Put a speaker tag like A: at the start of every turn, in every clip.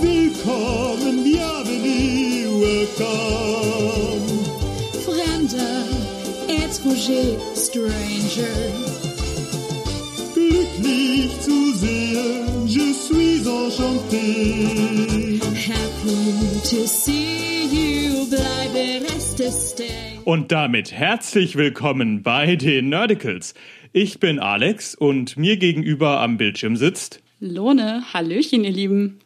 A: Willkommen, bienvenue, welcome.
B: Fremder, étranger, stranger.
A: Glücklich zu sehen, je suis enchanté.
B: Happy to see you, bleibe reste stay.
C: Und damit herzlich willkommen bei den Nerdicals. Ich bin Alex und mir gegenüber am Bildschirm sitzt.
D: Lone, Hallöchen, ihr Lieben.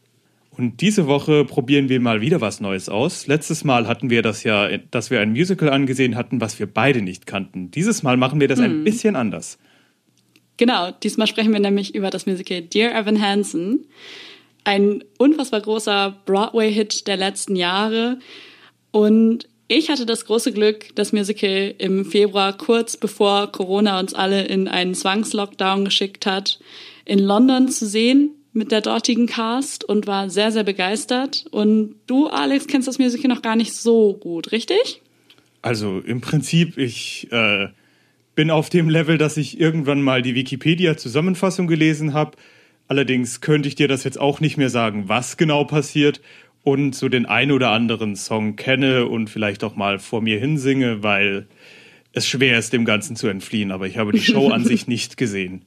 C: Und diese Woche probieren wir mal wieder was Neues aus. Letztes Mal hatten wir das ja, dass wir ein Musical angesehen hatten, was wir beide nicht kannten. Dieses Mal machen wir das ein bisschen anders.
D: Genau, diesmal sprechen wir nämlich über das Musical Dear Evan Hansen. Ein unfassbar großer Broadway-Hit der letzten Jahre. Und ich hatte das große Glück, das Musical im Februar, kurz bevor Corona uns alle in einen Zwangslockdown geschickt hat, in London zu sehen mit der dortigen Cast und war sehr, sehr begeistert. Und du, Alex, kennst das Musical noch gar nicht so gut, richtig?
C: Also im Prinzip, ich äh, bin auf dem Level, dass ich irgendwann mal die Wikipedia-Zusammenfassung gelesen habe. Allerdings könnte ich dir das jetzt auch nicht mehr sagen, was genau passiert und so den ein oder anderen Song kenne und vielleicht auch mal vor mir hinsinge, weil es schwer ist, dem Ganzen zu entfliehen. Aber ich habe die Show an sich nicht gesehen.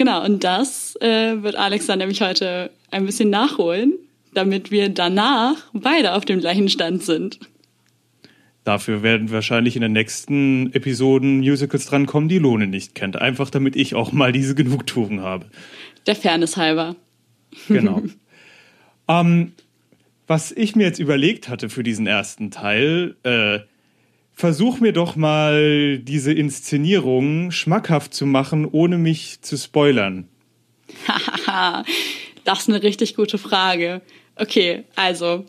D: Genau, und das äh, wird Alex dann nämlich heute ein bisschen nachholen, damit wir danach beide auf dem gleichen Stand sind.
C: Dafür werden wahrscheinlich in den nächsten Episoden Musicals drankommen, die Lohne nicht kennt. Einfach damit ich auch mal diese Genugtuung habe.
D: Der Fairness halber.
C: Genau. ähm, was ich mir jetzt überlegt hatte für diesen ersten Teil, äh, versuch mir doch mal diese Inszenierung schmackhaft zu machen, ohne mich zu spoilern.
D: Haha, das ist eine richtig gute Frage. Okay, also,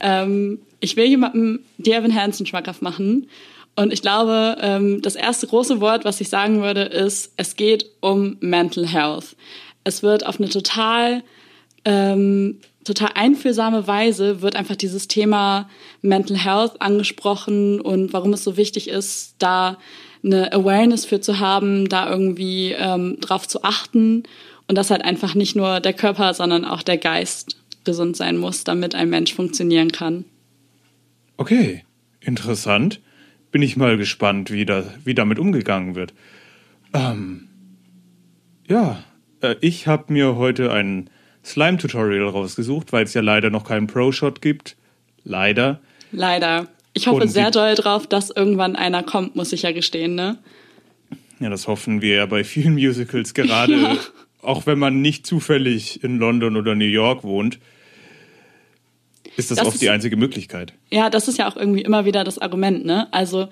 D: ähm, ich will jemandem Devin Hansen schmackhaft machen. Und ich glaube, ähm, das erste große Wort, was ich sagen würde, ist, es geht um Mental Health. Es wird auf eine total, ähm, total einfühlsame Weise wird einfach dieses Thema Mental Health angesprochen und warum es so wichtig ist, da eine Awareness für zu haben, da irgendwie ähm, drauf zu achten und dass halt einfach nicht nur der Körper, sondern auch der Geist gesund sein muss, damit ein Mensch funktionieren kann.
C: Okay, interessant. Bin ich mal gespannt, wie, da, wie damit umgegangen wird. Ähm, ja, äh, ich habe mir heute ein Slime-Tutorial rausgesucht, weil es ja leider noch keinen Pro-Shot gibt. Leider.
D: Leider. Ich hoffe
C: Und
D: sehr doll drauf, dass irgendwann einer kommt, muss ich ja gestehen, ne?
C: Ja, das hoffen wir ja bei vielen Musicals, gerade
D: Ja.
C: auch wenn man nicht zufällig in London oder New York wohnt, ist das,
D: Das
C: oft
D: ist-
C: die einzige Möglichkeit.
D: Ja, das ist ja auch irgendwie immer wieder das Argument, ne? Also,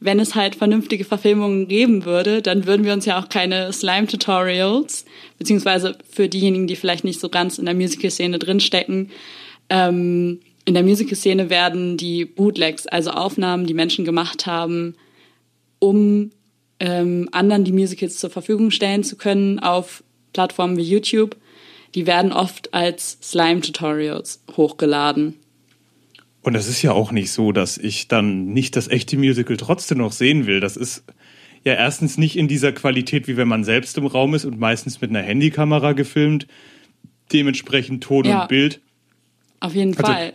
D: wenn es halt vernünftige Verfilmungen geben würde, dann würden wir uns ja auch keine Slime-Tutorials, beziehungsweise für diejenigen, die vielleicht nicht so ganz in der Musical-Szene drinstecken, ähm, in der Musical-Szene werden die Bootlegs, also Aufnahmen, die Menschen gemacht haben, um ähm, anderen die Musicals zur Verfügung stellen zu können auf Plattformen wie YouTube, die werden oft als Slime-Tutorials hochgeladen.
C: Und es ist ja auch nicht so, dass ich dann nicht das echte Musical trotzdem noch sehen will. Das ist ja erstens nicht in dieser Qualität, wie wenn man selbst im Raum ist und meistens mit einer Handykamera gefilmt. Dementsprechend Ton
D: Ja.
C: und Bild.
D: Auf jeden
C: Also-
D: Fall.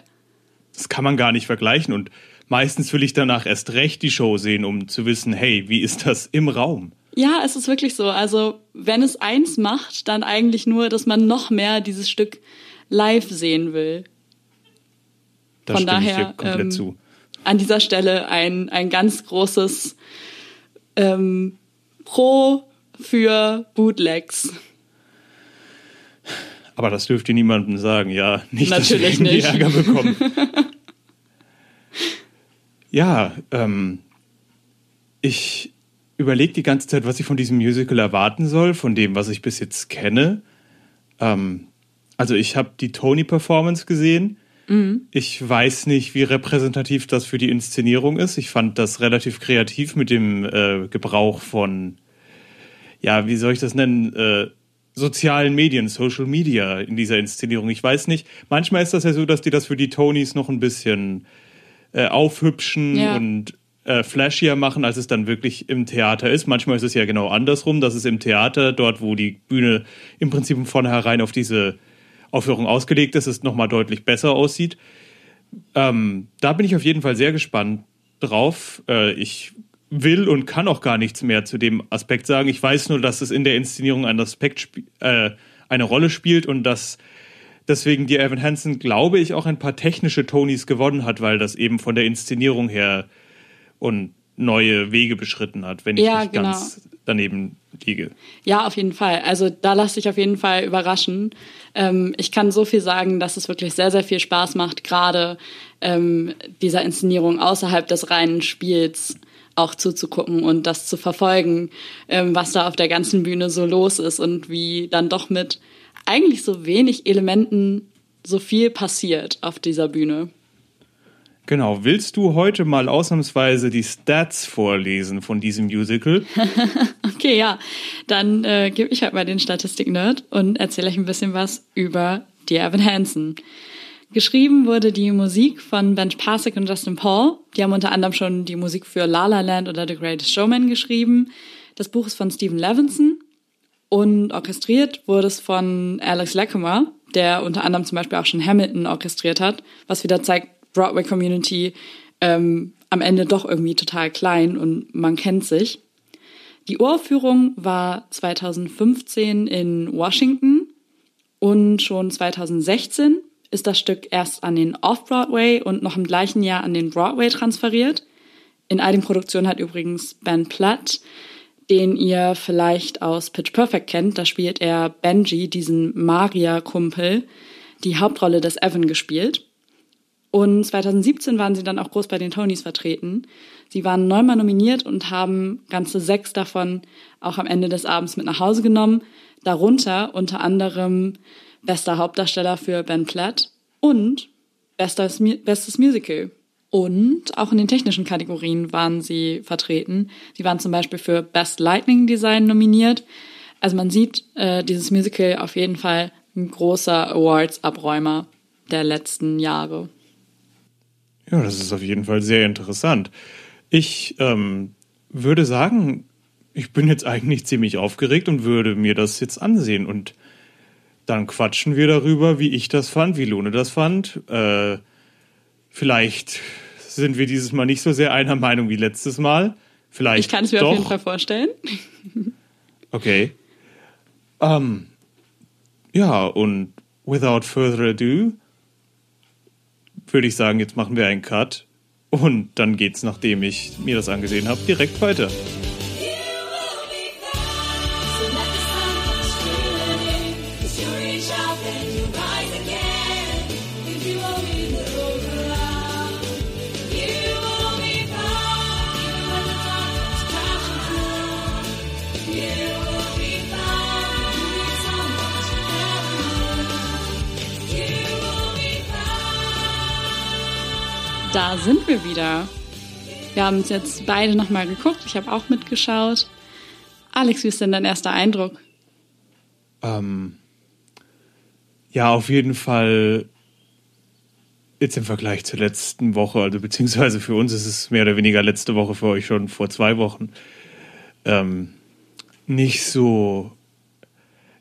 C: Das kann man gar nicht vergleichen. Und meistens will ich danach erst recht die Show sehen, um zu wissen, hey, wie ist das im Raum?
D: Ja, es ist wirklich so. Also, wenn es eins macht, dann eigentlich nur, dass man noch mehr dieses Stück live sehen will.
C: Da
D: Von daher, ähm,
C: zu.
D: An dieser Stelle ein, ein ganz großes ähm, Pro für Bootlegs.
C: Aber das dürft ihr niemandem sagen, ja. Nicht,
D: Natürlich
C: dass wir
D: nicht.
C: Ärger bekommen. ja, ähm, ich überlege die ganze Zeit, was ich von diesem Musical erwarten soll, von dem, was ich bis jetzt kenne. Ähm, also ich habe die Tony-Performance gesehen. Ich weiß nicht, wie repräsentativ das für die Inszenierung ist. Ich fand das relativ kreativ mit dem äh, Gebrauch von, ja, wie soll ich das nennen, äh, sozialen Medien, Social Media in dieser Inszenierung. Ich weiß nicht, manchmal ist das ja so, dass die das für die Tonys noch ein bisschen äh, aufhübschen
D: Ja.
C: und äh, flashier machen, als es dann wirklich im Theater ist. Manchmal ist es ja genau andersrum, dass es im Theater, dort wo die Bühne im Prinzip von vornherein auf diese Aufführung ausgelegt ist, es nochmal deutlich besser aussieht. Ähm, da bin ich auf jeden Fall sehr gespannt drauf. Äh, ich will und kann auch gar nichts mehr zu dem Aspekt sagen. Ich weiß nur, dass es in der Inszenierung ein Aspekt äh, eine Rolle spielt und dass deswegen die Evan Hansen, glaube ich, auch ein paar technische Tonys gewonnen hat, weil das eben von der Inszenierung her und neue Wege beschritten hat, wenn ich
D: Ja,
C: nicht
D: genau.
C: ganz daneben liege.
D: Ja, auf jeden Fall. Also da lass dich auf jeden Fall überraschen. Ähm, ich kann so viel sagen, dass es wirklich sehr, sehr viel Spaß macht, gerade ähm, dieser Inszenierung außerhalb des reinen Spiels auch zuzugucken und das zu verfolgen, ähm, was da auf der ganzen Bühne so los ist und wie dann doch mit eigentlich so wenig Elementen so viel passiert auf dieser Bühne.
C: Genau, willst du heute mal ausnahmsweise die Stats vorlesen von diesem Musical?
D: Okay, ja, dann äh, gebe ich halt mal den Statistik-Nerd und erzähle euch ein bisschen was über die Evan Hansen. Geschrieben wurde die Musik von Ben Pasek und Justin Paul. Die haben unter anderem schon die Musik für La La Land oder The Greatest Showman geschrieben. Das Buch ist von Stephen Levinson und orchestriert wurde es von Alex Lackamer, der unter anderem zum Beispiel auch schon Hamilton orchestriert hat, was wieder zeigt, Broadway Community ähm, am Ende doch irgendwie total klein und man kennt sich. Die Uraufführung war 2015 in Washington und schon 2016 ist das Stück erst an den Off-Broadway und noch im gleichen Jahr an den Broadway transferiert. In all den Produktionen hat übrigens Ben Platt, den ihr vielleicht aus Pitch Perfect kennt, da spielt er Benji, diesen Maria-Kumpel, die Hauptrolle des Evan gespielt. Und 2017 waren sie dann auch groß bei den Tonys vertreten. Sie waren neunmal nominiert und haben ganze sechs davon auch am Ende des Abends mit nach Hause genommen. Darunter unter anderem bester Hauptdarsteller für Ben Platt und bestes, bestes Musical. Und auch in den technischen Kategorien waren sie vertreten. Sie waren zum Beispiel für Best Lightning Design nominiert. Also man sieht, äh, dieses Musical auf jeden Fall ein großer Awards-Abräumer der letzten Jahre.
C: Ja, das ist auf jeden Fall sehr interessant. Ich ähm, würde sagen, ich bin jetzt eigentlich ziemlich aufgeregt und würde mir das jetzt ansehen und dann quatschen wir darüber, wie ich das fand, wie Lune das fand. Äh, vielleicht sind wir dieses Mal nicht so sehr einer Meinung wie letztes Mal. Vielleicht
D: Ich kann es mir
C: doch.
D: auf jeden Fall vorstellen.
C: Okay. Ähm, ja, und without further ado würde ich sagen, jetzt machen wir einen Cut und dann geht's, nachdem ich mir das angesehen habe, direkt weiter.
D: Da sind wir wieder. Wir haben uns jetzt beide nochmal geguckt. Ich habe auch mitgeschaut. Alex, wie ist denn dein erster Eindruck?
C: Ähm, ja, auf jeden Fall jetzt im Vergleich zur letzten Woche, also beziehungsweise für uns ist es mehr oder weniger letzte Woche, für euch schon vor zwei Wochen, ähm, nicht so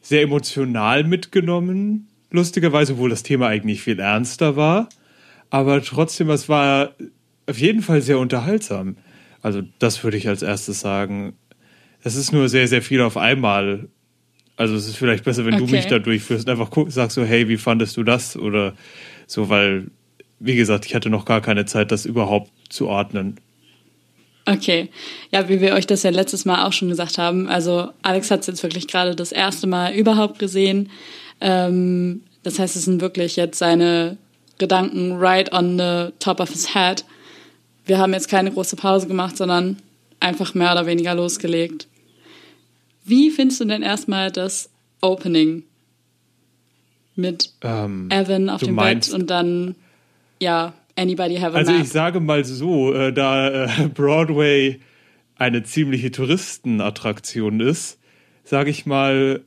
C: sehr emotional mitgenommen, lustigerweise, obwohl das Thema eigentlich viel ernster war. Aber trotzdem, es war auf jeden Fall sehr unterhaltsam. Also das würde ich als erstes sagen. Es ist nur sehr, sehr viel auf einmal. Also es ist vielleicht besser, wenn du
D: Okay.
C: mich da durchführst und einfach sagst so, hey, wie fandest du das? Oder so, weil, wie gesagt, ich hatte noch gar keine Zeit, das überhaupt zu ordnen.
D: Okay. Ja, wie wir euch das ja letztes Mal auch schon gesagt haben. Also Alex hat es jetzt wirklich gerade das erste Mal überhaupt gesehen. Ähm, das heißt, es sind wirklich jetzt seine Gedanken right on the top of his head. Wir haben jetzt keine große Pause gemacht, sondern einfach mehr oder weniger losgelegt. Wie findest du denn erstmal das Opening mit
C: Ähm,
D: Evan auf dem Bett und dann, ja, Anybody have a
C: Also
D: map?
C: ich sage mal so, äh, da äh, Broadway eine ziemliche Touristenattraktion ist, sage ich mal,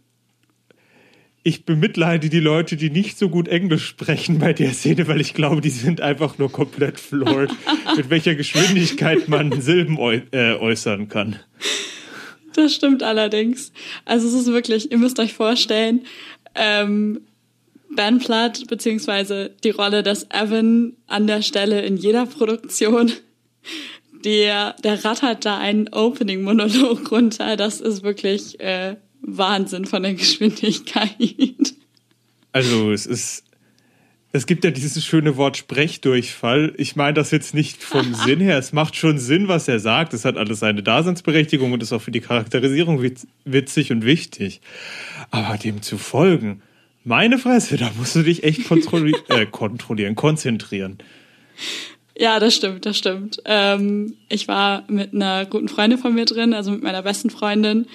C: ich bemitleide die Leute, die nicht so gut Englisch sprechen bei der Szene, weil ich glaube, die sind einfach nur komplett floored, mit welcher Geschwindigkeit man Silben äu äh, äußern kann.
D: Das stimmt allerdings. Also es ist wirklich, ihr müsst euch vorstellen, ähm, Ben Platt, beziehungsweise die Rolle des Evan an der Stelle in jeder Produktion, der, der rattert da einen Opening-Monolog runter. Das ist wirklich äh, Wahnsinn von der Geschwindigkeit.
C: Also es ist, es gibt ja dieses schöne Wort Sprechdurchfall. Ich meine das jetzt nicht vom Sinn her. Es macht schon Sinn, was er sagt. Es hat alles seine Daseinsberechtigung und ist auch für die Charakterisierung witzig und wichtig. Aber dem zu folgen, meine Fresse, da musst du dich echt kontrolli äh, kontrollieren, konzentrieren.
D: Ja, das stimmt, das stimmt. Ähm, ich war mit einer guten Freundin von mir drin, also mit meiner besten Freundin.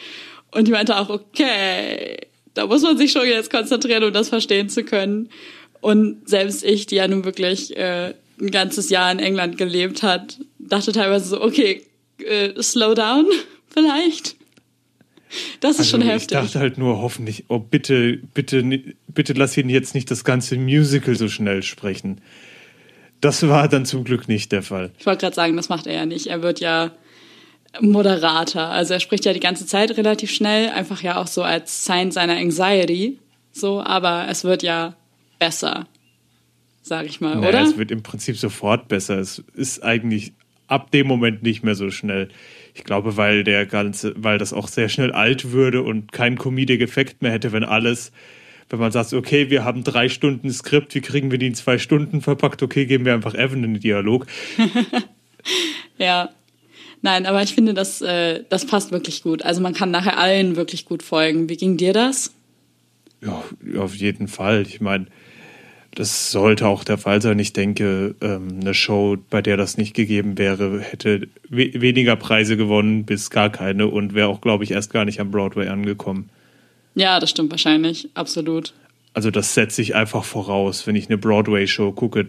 D: Und die meinte auch, okay, da muss man sich schon jetzt konzentrieren, um das verstehen zu können. Und selbst ich, die ja nun wirklich äh, ein ganzes Jahr in England gelebt hat, dachte teilweise so, okay, äh, slow down vielleicht. Das ist
C: also
D: schon heftig.
C: Ich dachte halt nur, hoffentlich, oh bitte, bitte, bitte lass ihn jetzt nicht das ganze Musical so schnell sprechen. Das war dann zum Glück nicht der Fall.
D: Ich wollte gerade sagen, das macht er ja nicht. Er wird ja moderater. Also er spricht ja die ganze Zeit relativ schnell, einfach ja auch so als Sign seiner Anxiety. So, aber es wird ja besser, sage ich mal,
C: naja,
D: oder?
C: Es wird im Prinzip sofort besser. Es ist eigentlich ab dem Moment nicht mehr so schnell. Ich glaube, weil der ganze, weil das auch sehr schnell alt würde und keinen Comedic-Effekt mehr hätte, wenn alles, wenn man sagt, okay, wir haben drei Stunden Skript, wie kriegen wir die in zwei Stunden verpackt? Okay, geben wir einfach Evan in den Dialog.
D: ja. Nein, aber ich finde, das, äh, das passt wirklich gut. Also man kann nachher allen wirklich gut folgen. Wie ging dir das?
C: Ja, auf jeden Fall. Ich meine, das sollte auch der Fall sein. Ich denke, ähm, eine Show, bei der das nicht gegeben wäre, hätte we weniger Preise gewonnen, bis gar keine und wäre auch, glaube ich, erst gar nicht am Broadway angekommen.
D: Ja, das stimmt wahrscheinlich, absolut.
C: Also das setze ich einfach voraus, wenn ich eine Broadway-Show gucke.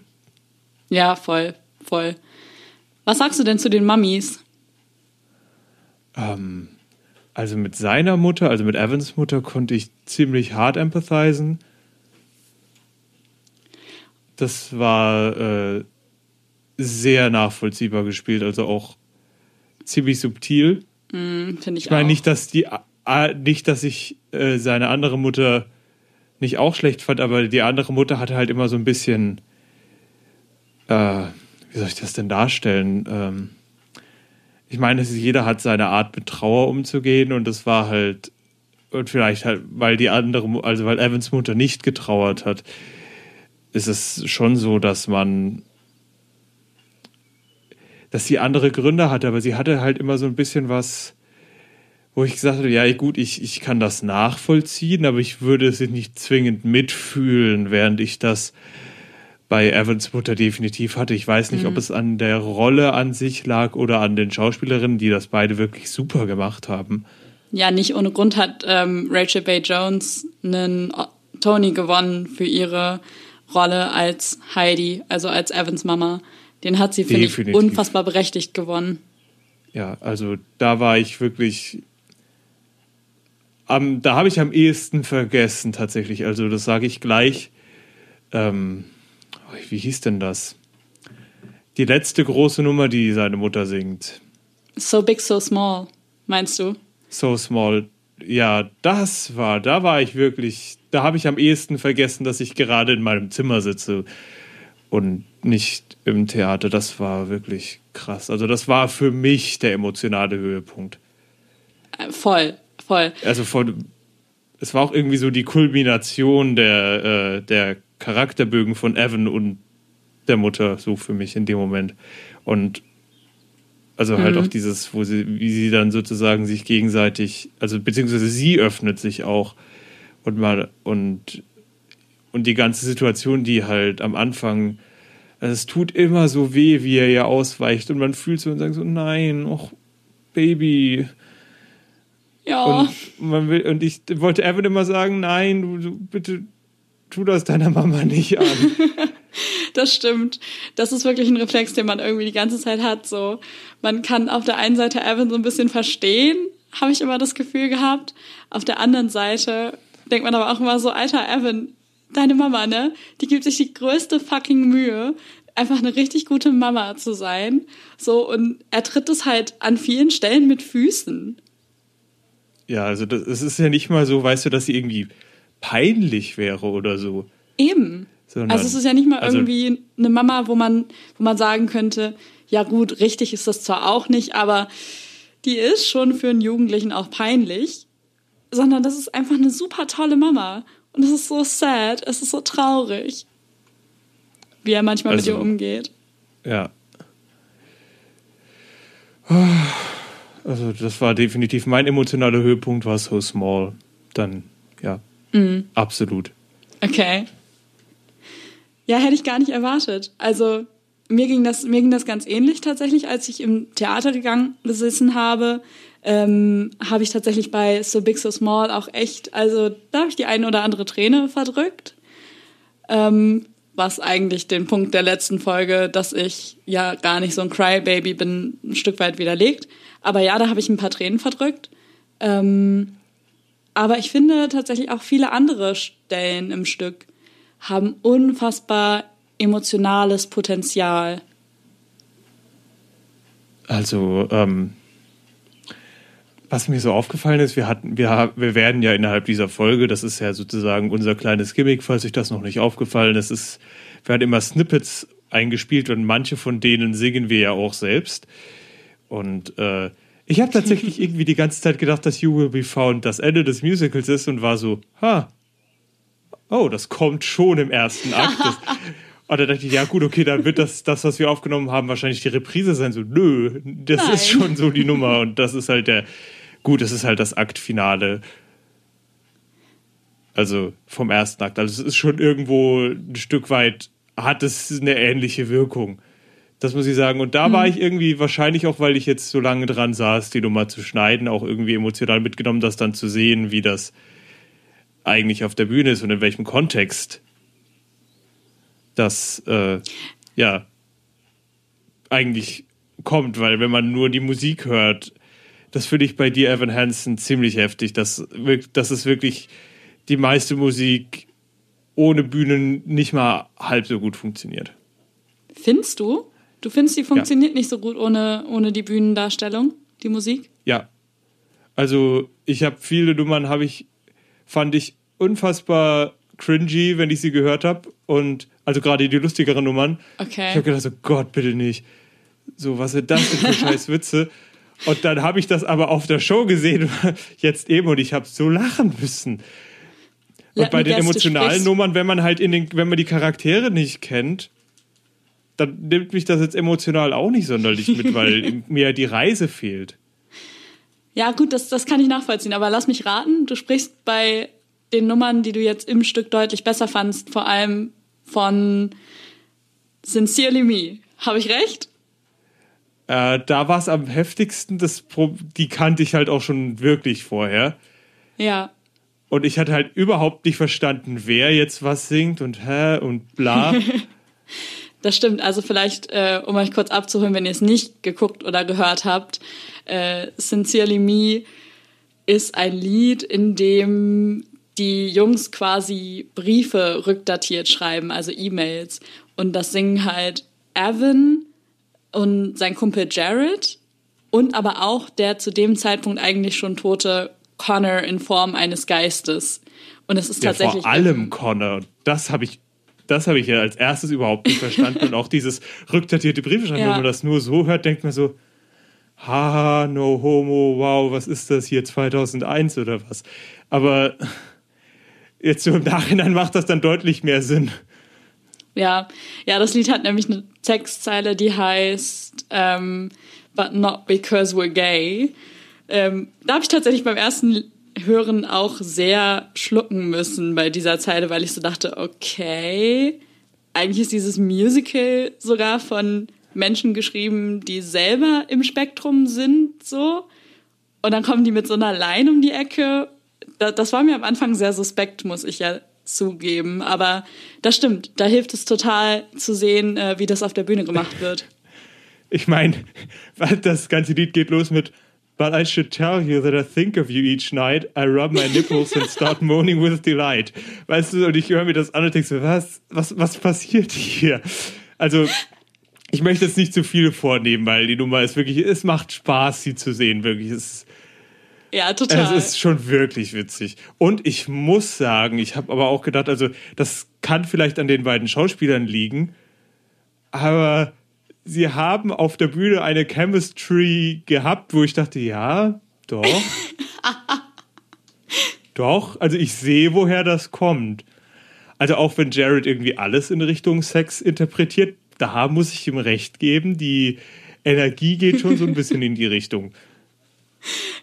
D: Ja, voll, voll. Was sagst du denn zu den Mummies?
C: Ähm, also mit seiner Mutter, also mit Evans Mutter, konnte ich ziemlich hart empathisen das war äh, sehr nachvollziehbar gespielt, also auch ziemlich subtil.
D: Mm, Finde ich,
C: ich meine nicht, dass die äh, nicht, dass ich äh, seine andere Mutter nicht auch schlecht fand, aber die andere Mutter hatte halt immer so ein bisschen, äh, wie soll ich das denn darstellen? Ähm, ich meine, jeder hat seine Art mit Trauer umzugehen und das war halt und vielleicht halt, weil die andere, also weil Evans Mutter nicht getrauert hat, ist es schon so, dass man, dass sie andere Gründe hatte, aber sie hatte halt immer so ein bisschen was, wo ich gesagt habe, ja gut, ich, ich kann das nachvollziehen, aber ich würde es nicht zwingend mitfühlen, während ich das bei Evans Mutter definitiv hatte. Ich weiß nicht, mhm. ob es an der Rolle an sich lag oder an den Schauspielerinnen, die das beide wirklich super gemacht haben.
D: Ja, nicht ohne Grund hat ähm, Rachel Bay Jones einen Tony gewonnen für ihre Rolle als Heidi, also als Evans Mama. Den hat sie, finde ich, unfassbar berechtigt gewonnen.
C: Ja, also da war ich wirklich. Am, da habe ich am ehesten vergessen, tatsächlich. Also, das sage ich gleich. Ähm, wie hieß denn das? Die letzte große Nummer, die seine Mutter singt.
D: So Big, So Small, meinst du?
C: So Small. Ja, das war, da war ich wirklich, da habe ich am ehesten vergessen, dass ich gerade in meinem Zimmer sitze und nicht im Theater. Das war wirklich krass. Also das war für mich der emotionale Höhepunkt.
D: Äh, voll, voll.
C: Also von, es war auch irgendwie so die Kulmination der, äh, der Charakterbögen von Evan und der Mutter, so für mich in dem Moment. Und also halt mhm. auch dieses, wo sie, wie sie dann sozusagen sich gegenseitig, also beziehungsweise sie öffnet sich auch und mal und und die ganze Situation, die halt am Anfang, also es tut immer so weh, wie er ja ausweicht und man fühlt so und sagt so, nein, och, Baby.
D: Ja.
C: Und man will, und ich wollte Evan immer sagen, nein, du, du bitte tu das deiner Mama nicht an.
D: das stimmt. Das ist wirklich ein Reflex, den man irgendwie die ganze Zeit hat. So, man kann auf der einen Seite Evan so ein bisschen verstehen, habe ich immer das Gefühl gehabt. Auf der anderen Seite denkt man aber auch immer so, alter Evan, deine Mama, ne? Die gibt sich die größte fucking Mühe, einfach eine richtig gute Mama zu sein. So, und er tritt es halt an vielen Stellen mit Füßen.
C: Ja, also das, es ist ja nicht mal so, weißt du, dass sie irgendwie peinlich wäre oder so.
D: Eben.
C: Sondern-
D: also es ist ja nicht mal
C: also-
D: irgendwie eine Mama, wo man, wo man sagen könnte, ja gut, richtig ist das zwar auch nicht, aber die ist schon für einen Jugendlichen auch peinlich, sondern das ist einfach eine super tolle Mama. Und es ist so sad, es ist so traurig, wie er manchmal
C: Also-
D: mit ihr umgeht.
C: Ja. Also das war definitiv mein emotionaler Höhepunkt, war So Small. Dann, ja, absolut.
D: Okay. Ja, hätte ich gar nicht erwartet. Also mir ging das, mir ging das ganz ähnlich tatsächlich, als ich im Theater gegangen gesessen habe. Ähm, habe ich tatsächlich bei So Big So Small auch echt, also da habe ich die eine oder andere Träne verdrückt. Ähm, was eigentlich den Punkt der letzten Folge, dass ich ja gar nicht so ein Crybaby bin, ein Stück weit widerlegt. Aber ja, da habe ich ein paar Tränen verdrückt. Ähm, aber ich finde tatsächlich auch viele andere Stellen im Stück haben unfassbar emotionales Potenzial.
C: Also, ähm, was mir so aufgefallen ist, wir hatten, wir, wir werden ja innerhalb dieser Folge, das ist ja sozusagen unser kleines Gimmick, falls euch das noch nicht aufgefallen ist, ist, werden immer Snippets eingespielt und manche von denen singen wir ja auch selbst. Und äh, ich habe tatsächlich irgendwie die ganze Zeit gedacht, dass You Will Be Found das Ende des Musicals ist und war so, ha, oh, das kommt schon im ersten Akt. Das, und da dachte ich, ja gut, okay, dann wird das, das, was wir aufgenommen haben, wahrscheinlich die Reprise sein. So, nö, das
D: Nein.
C: ist schon so die Nummer und das ist halt der, gut, das ist halt das Aktfinale. Also vom ersten Akt. Also es ist schon irgendwo ein Stück weit, hat es eine ähnliche Wirkung. Das muss ich sagen. Und da war ich irgendwie, wahrscheinlich auch, weil ich jetzt so lange dran saß, die Nummer zu schneiden, auch irgendwie emotional mitgenommen, das dann zu sehen, wie das eigentlich auf der Bühne ist und in welchem Kontext das äh, ja eigentlich kommt, weil wenn man nur die Musik hört, das finde ich bei dir, Evan Hansen, ziemlich heftig. Das, das ist wirklich die meiste Musik ohne Bühnen nicht mal halb so gut funktioniert.
D: Findest du? Du findest, die funktioniert nicht so gut ohne, ohne die Bühnendarstellung, die Musik?
C: Ja. Also ich habe viele Nummern, habe ich, fand ich unfassbar cringy, wenn ich sie gehört habe. Und also gerade die lustigeren Nummern.
D: Okay.
C: Ich habe gedacht, so Gott, bitte nicht. So, was sind das denn für scheiß Witze? Und dann habe ich das aber auf der Show gesehen, jetzt eben, und ich habe so lachen müssen. Und
D: Let
C: bei den
D: guess,
C: emotionalen Nummern, wenn man halt in den, wenn man die Charaktere nicht kennt, dann nimmt mich das jetzt emotional auch nicht sonderlich mit, weil mir die Reise fehlt.
D: Ja, gut, das, das kann ich nachvollziehen. Aber lass mich raten, du sprichst bei den Nummern, die du jetzt im Stück deutlich besser fandst, vor allem von Sincerely Me. Habe ich recht?
C: Äh, da war es am heftigsten, das Pro die kannte ich halt auch schon wirklich vorher.
D: Ja.
C: Und ich hatte halt überhaupt nicht verstanden, wer jetzt was singt und hä und bla.
D: Das stimmt. Also vielleicht, äh, um euch kurz abzuholen, wenn ihr es nicht geguckt oder gehört habt, äh, Sincerely Me ist ein Lied, in dem die Jungs quasi Briefe rückdatiert schreiben, also E-Mails. Und das singen halt Evan und sein Kumpel Jared und aber auch der zu dem Zeitpunkt eigentlich schon tote Connor in Form eines Geistes. Und es ist
C: ja,
D: tatsächlich.
C: vor allem Connor. Das habe ich, das habe ich ja als erstes überhaupt nicht verstanden. Und auch dieses rückdatierte Briefschreiben,
D: Ja.
C: wenn man das nur so hört, denkt man so, haha, no homo, wow, was ist das hier 2001 oder was? Aber jetzt so im Nachhinein macht das dann deutlich mehr Sinn.
D: Ja, ja, das Lied hat nämlich eine Textzeile, die heißt ähm, But not because we're gay. Ähm, da habe ich tatsächlich beim ersten Hören auch sehr schlucken müssen bei dieser Zeile, weil ich so dachte, okay, eigentlich ist dieses Musical sogar von Menschen geschrieben, die selber im Spektrum sind, so. Und dann kommen die mit so einer Line um die Ecke. Da, das war mir am Anfang sehr suspekt, muss ich ja zugeben. Aber das stimmt. Da hilft es total zu sehen, äh, wie das auf der Bühne gemacht wird.
C: Ich meine, das ganze Lied geht los mit But I should tell you that I think of you each night. I rub my nipples and start moaning with delight. Weißt du, und ich höre mir das an und denke so, was, was, was passiert hier? Also, ich möchte jetzt nicht zu viel vornehmen, weil die Nummer ist wirklich, es macht Spaß, sie zu sehen, wirklich. Es
D: Ja, total.
C: Es ist schon wirklich witzig. Und ich muss sagen, ich habe aber auch gedacht, also das kann vielleicht an den beiden Schauspielern liegen, aber sie haben auf der Bühne eine Chemistry gehabt, wo ich dachte, ja, doch. doch, also ich sehe, woher das kommt. Also auch wenn Jared irgendwie alles in Richtung Sex interpretiert, da muss ich ihm recht geben, die Energie geht schon so ein bisschen in die Richtung.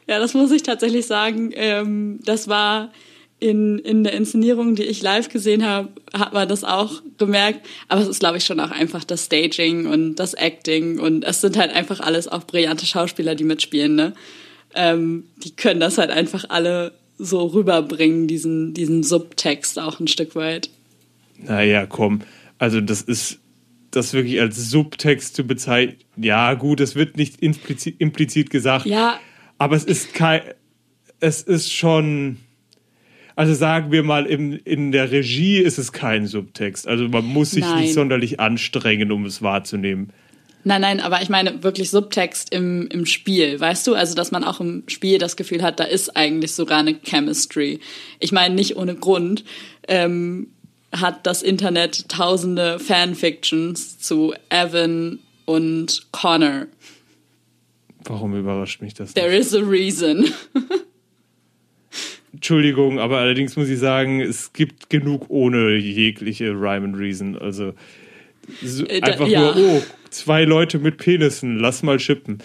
D: Ja, das muss ich tatsächlich sagen. Ähm, das war in, in der Inszenierung, die ich live gesehen habe, hat man das auch gemerkt. Aber es ist, glaube ich, schon auch einfach das Staging und das Acting. Und es sind halt einfach alles auch brillante Schauspieler, die mitspielen. Ne? Ähm, die können das halt einfach alle so rüberbringen, diesen, diesen Subtext auch ein Stück weit.
C: Naja, komm. Also das ist das wirklich als Subtext zu bezeichnen. Ja, gut, es wird nicht implizit, implizit gesagt.
D: Ja.
C: Aber es ist kein, es ist schon, also sagen wir mal, im, in der Regie ist es kein Subtext. Also man muss sich
D: Nein.
C: nicht sonderlich anstrengen, um es wahrzunehmen.
D: Nein, nein, aber ich meine wirklich Subtext im, im Spiel, weißt du? Also, dass man auch im Spiel das Gefühl hat, da ist eigentlich sogar eine Chemistry. Ich meine, nicht ohne Grund ähm, hat das Internet tausende Fanfictions zu Evan und Connor.
C: Warum überrascht mich das?
D: There
C: Nicht?
D: is a reason.
C: Entschuldigung, aber allerdings muss ich sagen, es gibt genug ohne jegliche Rhyme and Reason. Also so
D: Äh, da-
C: einfach
D: ja.
C: nur, oh, zwei Leute mit Penissen, lass mal schippen.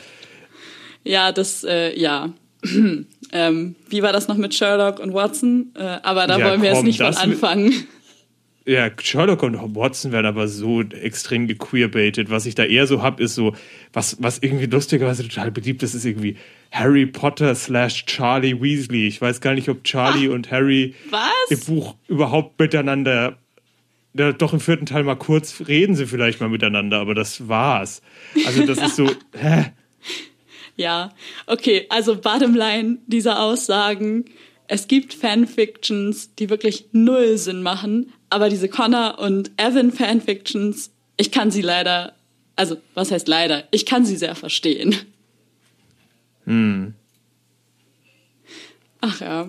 D: ja, das, äh, ja. ähm, wie war das noch mit Sherlock und Watson? Äh, aber da
C: Ja,
D: wollen wir jetzt
C: komm,
D: nicht von anfangen.
C: Ja, Sherlock und Watson werden aber so extrem gequeerbaitet. Was ich da eher so hab, ist so, was, was irgendwie lustigerweise total beliebt ist, ist irgendwie Harry Potter slash Charlie Weasley. Ich weiß gar nicht, ob Charlie und Harry
D: Was?
C: im Buch überhaupt miteinander. Ja, doch im vierten Teil mal kurz reden sie vielleicht mal miteinander, aber das war's. Also das ist so, hä?
D: Ja, okay, also bottom line dieser Aussagen. Es gibt Fanfictions, die wirklich null Sinn machen, aber diese Connor und Evan Fanfictions, ich kann sie leider, also was heißt leider, ich kann sie sehr verstehen.
C: Hm.
D: Ach ja.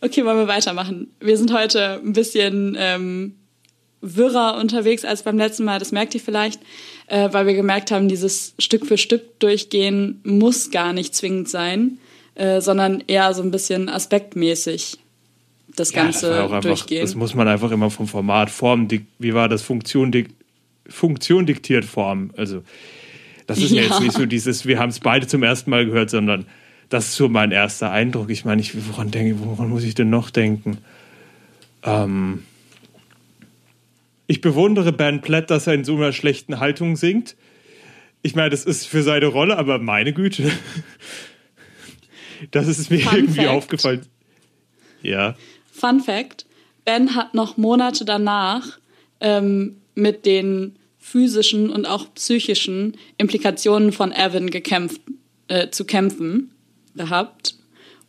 D: Okay, wollen wir weitermachen. Wir sind heute ein bisschen ähm, wirrer unterwegs als beim letzten Mal, das merkt ihr vielleicht, äh, weil wir gemerkt haben, dieses Stück für Stück durchgehen muss gar nicht zwingend sein, äh, sondern eher so ein bisschen aspektmäßig das
C: Ja,
D: Ganze
C: das, einfach,
D: durchgehen.
C: das muss man einfach immer vom Format, Form, wie war das, Funktion, Funktion diktiert Form. Also das ist ja. Jetzt nicht so dieses, wir haben es beide zum ersten Mal gehört, sondern das ist so mein erster Eindruck. Ich meine, ich, woran denke, woran muss ich denn noch denken? Ähm, ich bewundere Ben Platt, dass er in so einer schlechten Haltung singt. Ich meine, das ist für seine Rolle, aber meine Güte. Das ist mir
D: Fun
C: irgendwie
D: Fact.
C: aufgefallen. Ja.
D: Fun Fact: Ben hat noch Monate danach ähm, mit den physischen und auch psychischen Implikationen von Evan gekämpft, äh, zu kämpfen gehabt.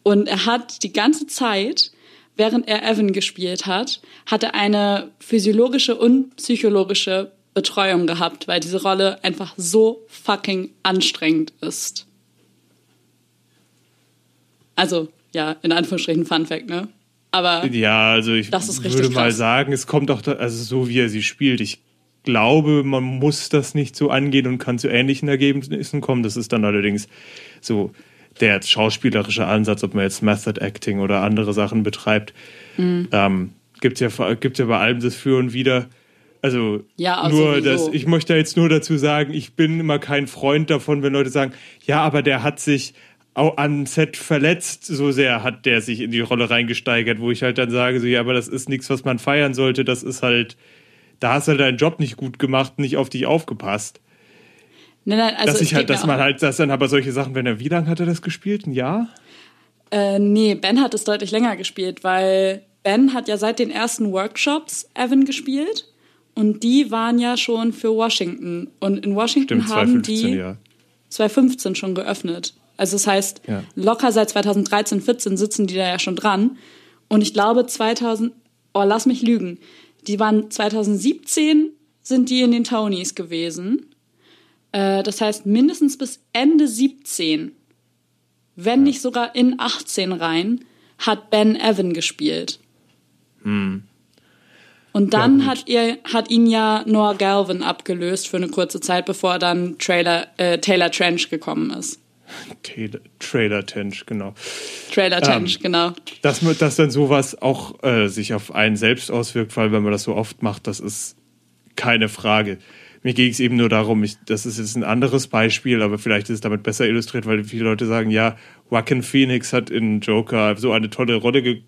D: Und er hat die ganze Zeit, während er Evan gespielt hat, hat er eine physiologische und psychologische Betreuung gehabt, weil diese Rolle einfach so fucking anstrengend ist. Also, ja, in Anführungsstrichen Fun Fact, ne? Aber
C: Ja, also ich würde mal
D: krass.
C: sagen, es kommt auch, da, also so wie er sie spielt. Ich glaube, man muss das nicht so angehen und kann zu ähnlichen Ergebnissen kommen. Das ist dann allerdings so der schauspielerische Ansatz, ob man jetzt Method Acting oder andere Sachen betreibt.
D: Mhm.
C: Ähm, gibt's ja, gibt's ja bei allem das Für und Wider. Also
D: Ja,
C: nur, dass ich möchte jetzt nur dazu sagen, ich bin immer kein Freund davon, wenn Leute sagen, ja, aber der hat sich auch am Set verletzt, so sehr hat der sich in die Rolle reingesteigert, wo ich halt dann sage, so, ja, aber das ist nichts, was man feiern sollte, das ist halt, da hast du halt deinen Job nicht gut gemacht, nicht auf dich aufgepasst.
D: nein, nein, also
C: dass ich halt, dass man halt, dass dann aber solche Sachen, wenn er, wie lange hat er das gespielt? Ein Jahr?
D: Äh, nee, Ben hat es deutlich länger gespielt, weil Ben hat ja seit den ersten Workshops Evan gespielt und die waren ja schon für Washington. Und in Washington
C: Stimmt,
D: haben
C: 2015,
D: die
C: ja.
D: 2015 schon geöffnet. Also das heißt,
C: Ja.
D: locker seit 2013, 14 sitzen die da ja schon dran. Und ich glaube 2000, oh lass mich lügen, die waren 2017 sind die in den Tonys gewesen. Äh, das heißt mindestens bis Ende 17 wenn nicht sogar in 18 Reihen, hat Ben Evan gespielt. Und dann
C: gut.
D: hat, ihr, hat ihn ja Noah Galvin abgelöst für eine kurze Zeit, bevor dann Trailer, äh, Taylor Trench gekommen ist.
C: Trailer Tench, genau.
D: Trailer Trench,
C: Ähm,
D: genau.
C: Dass, man, dass dann sowas auch äh, sich auf einen selbst auswirkt, weil wenn man das so oft macht, das ist keine Frage. Mir ging es eben nur darum, ich, das ist jetzt ein anderes Beispiel, aber vielleicht ist es damit besser illustriert, weil viele Leute sagen, ja, Joaquin Phoenix hat in Joker so eine tolle Rolle,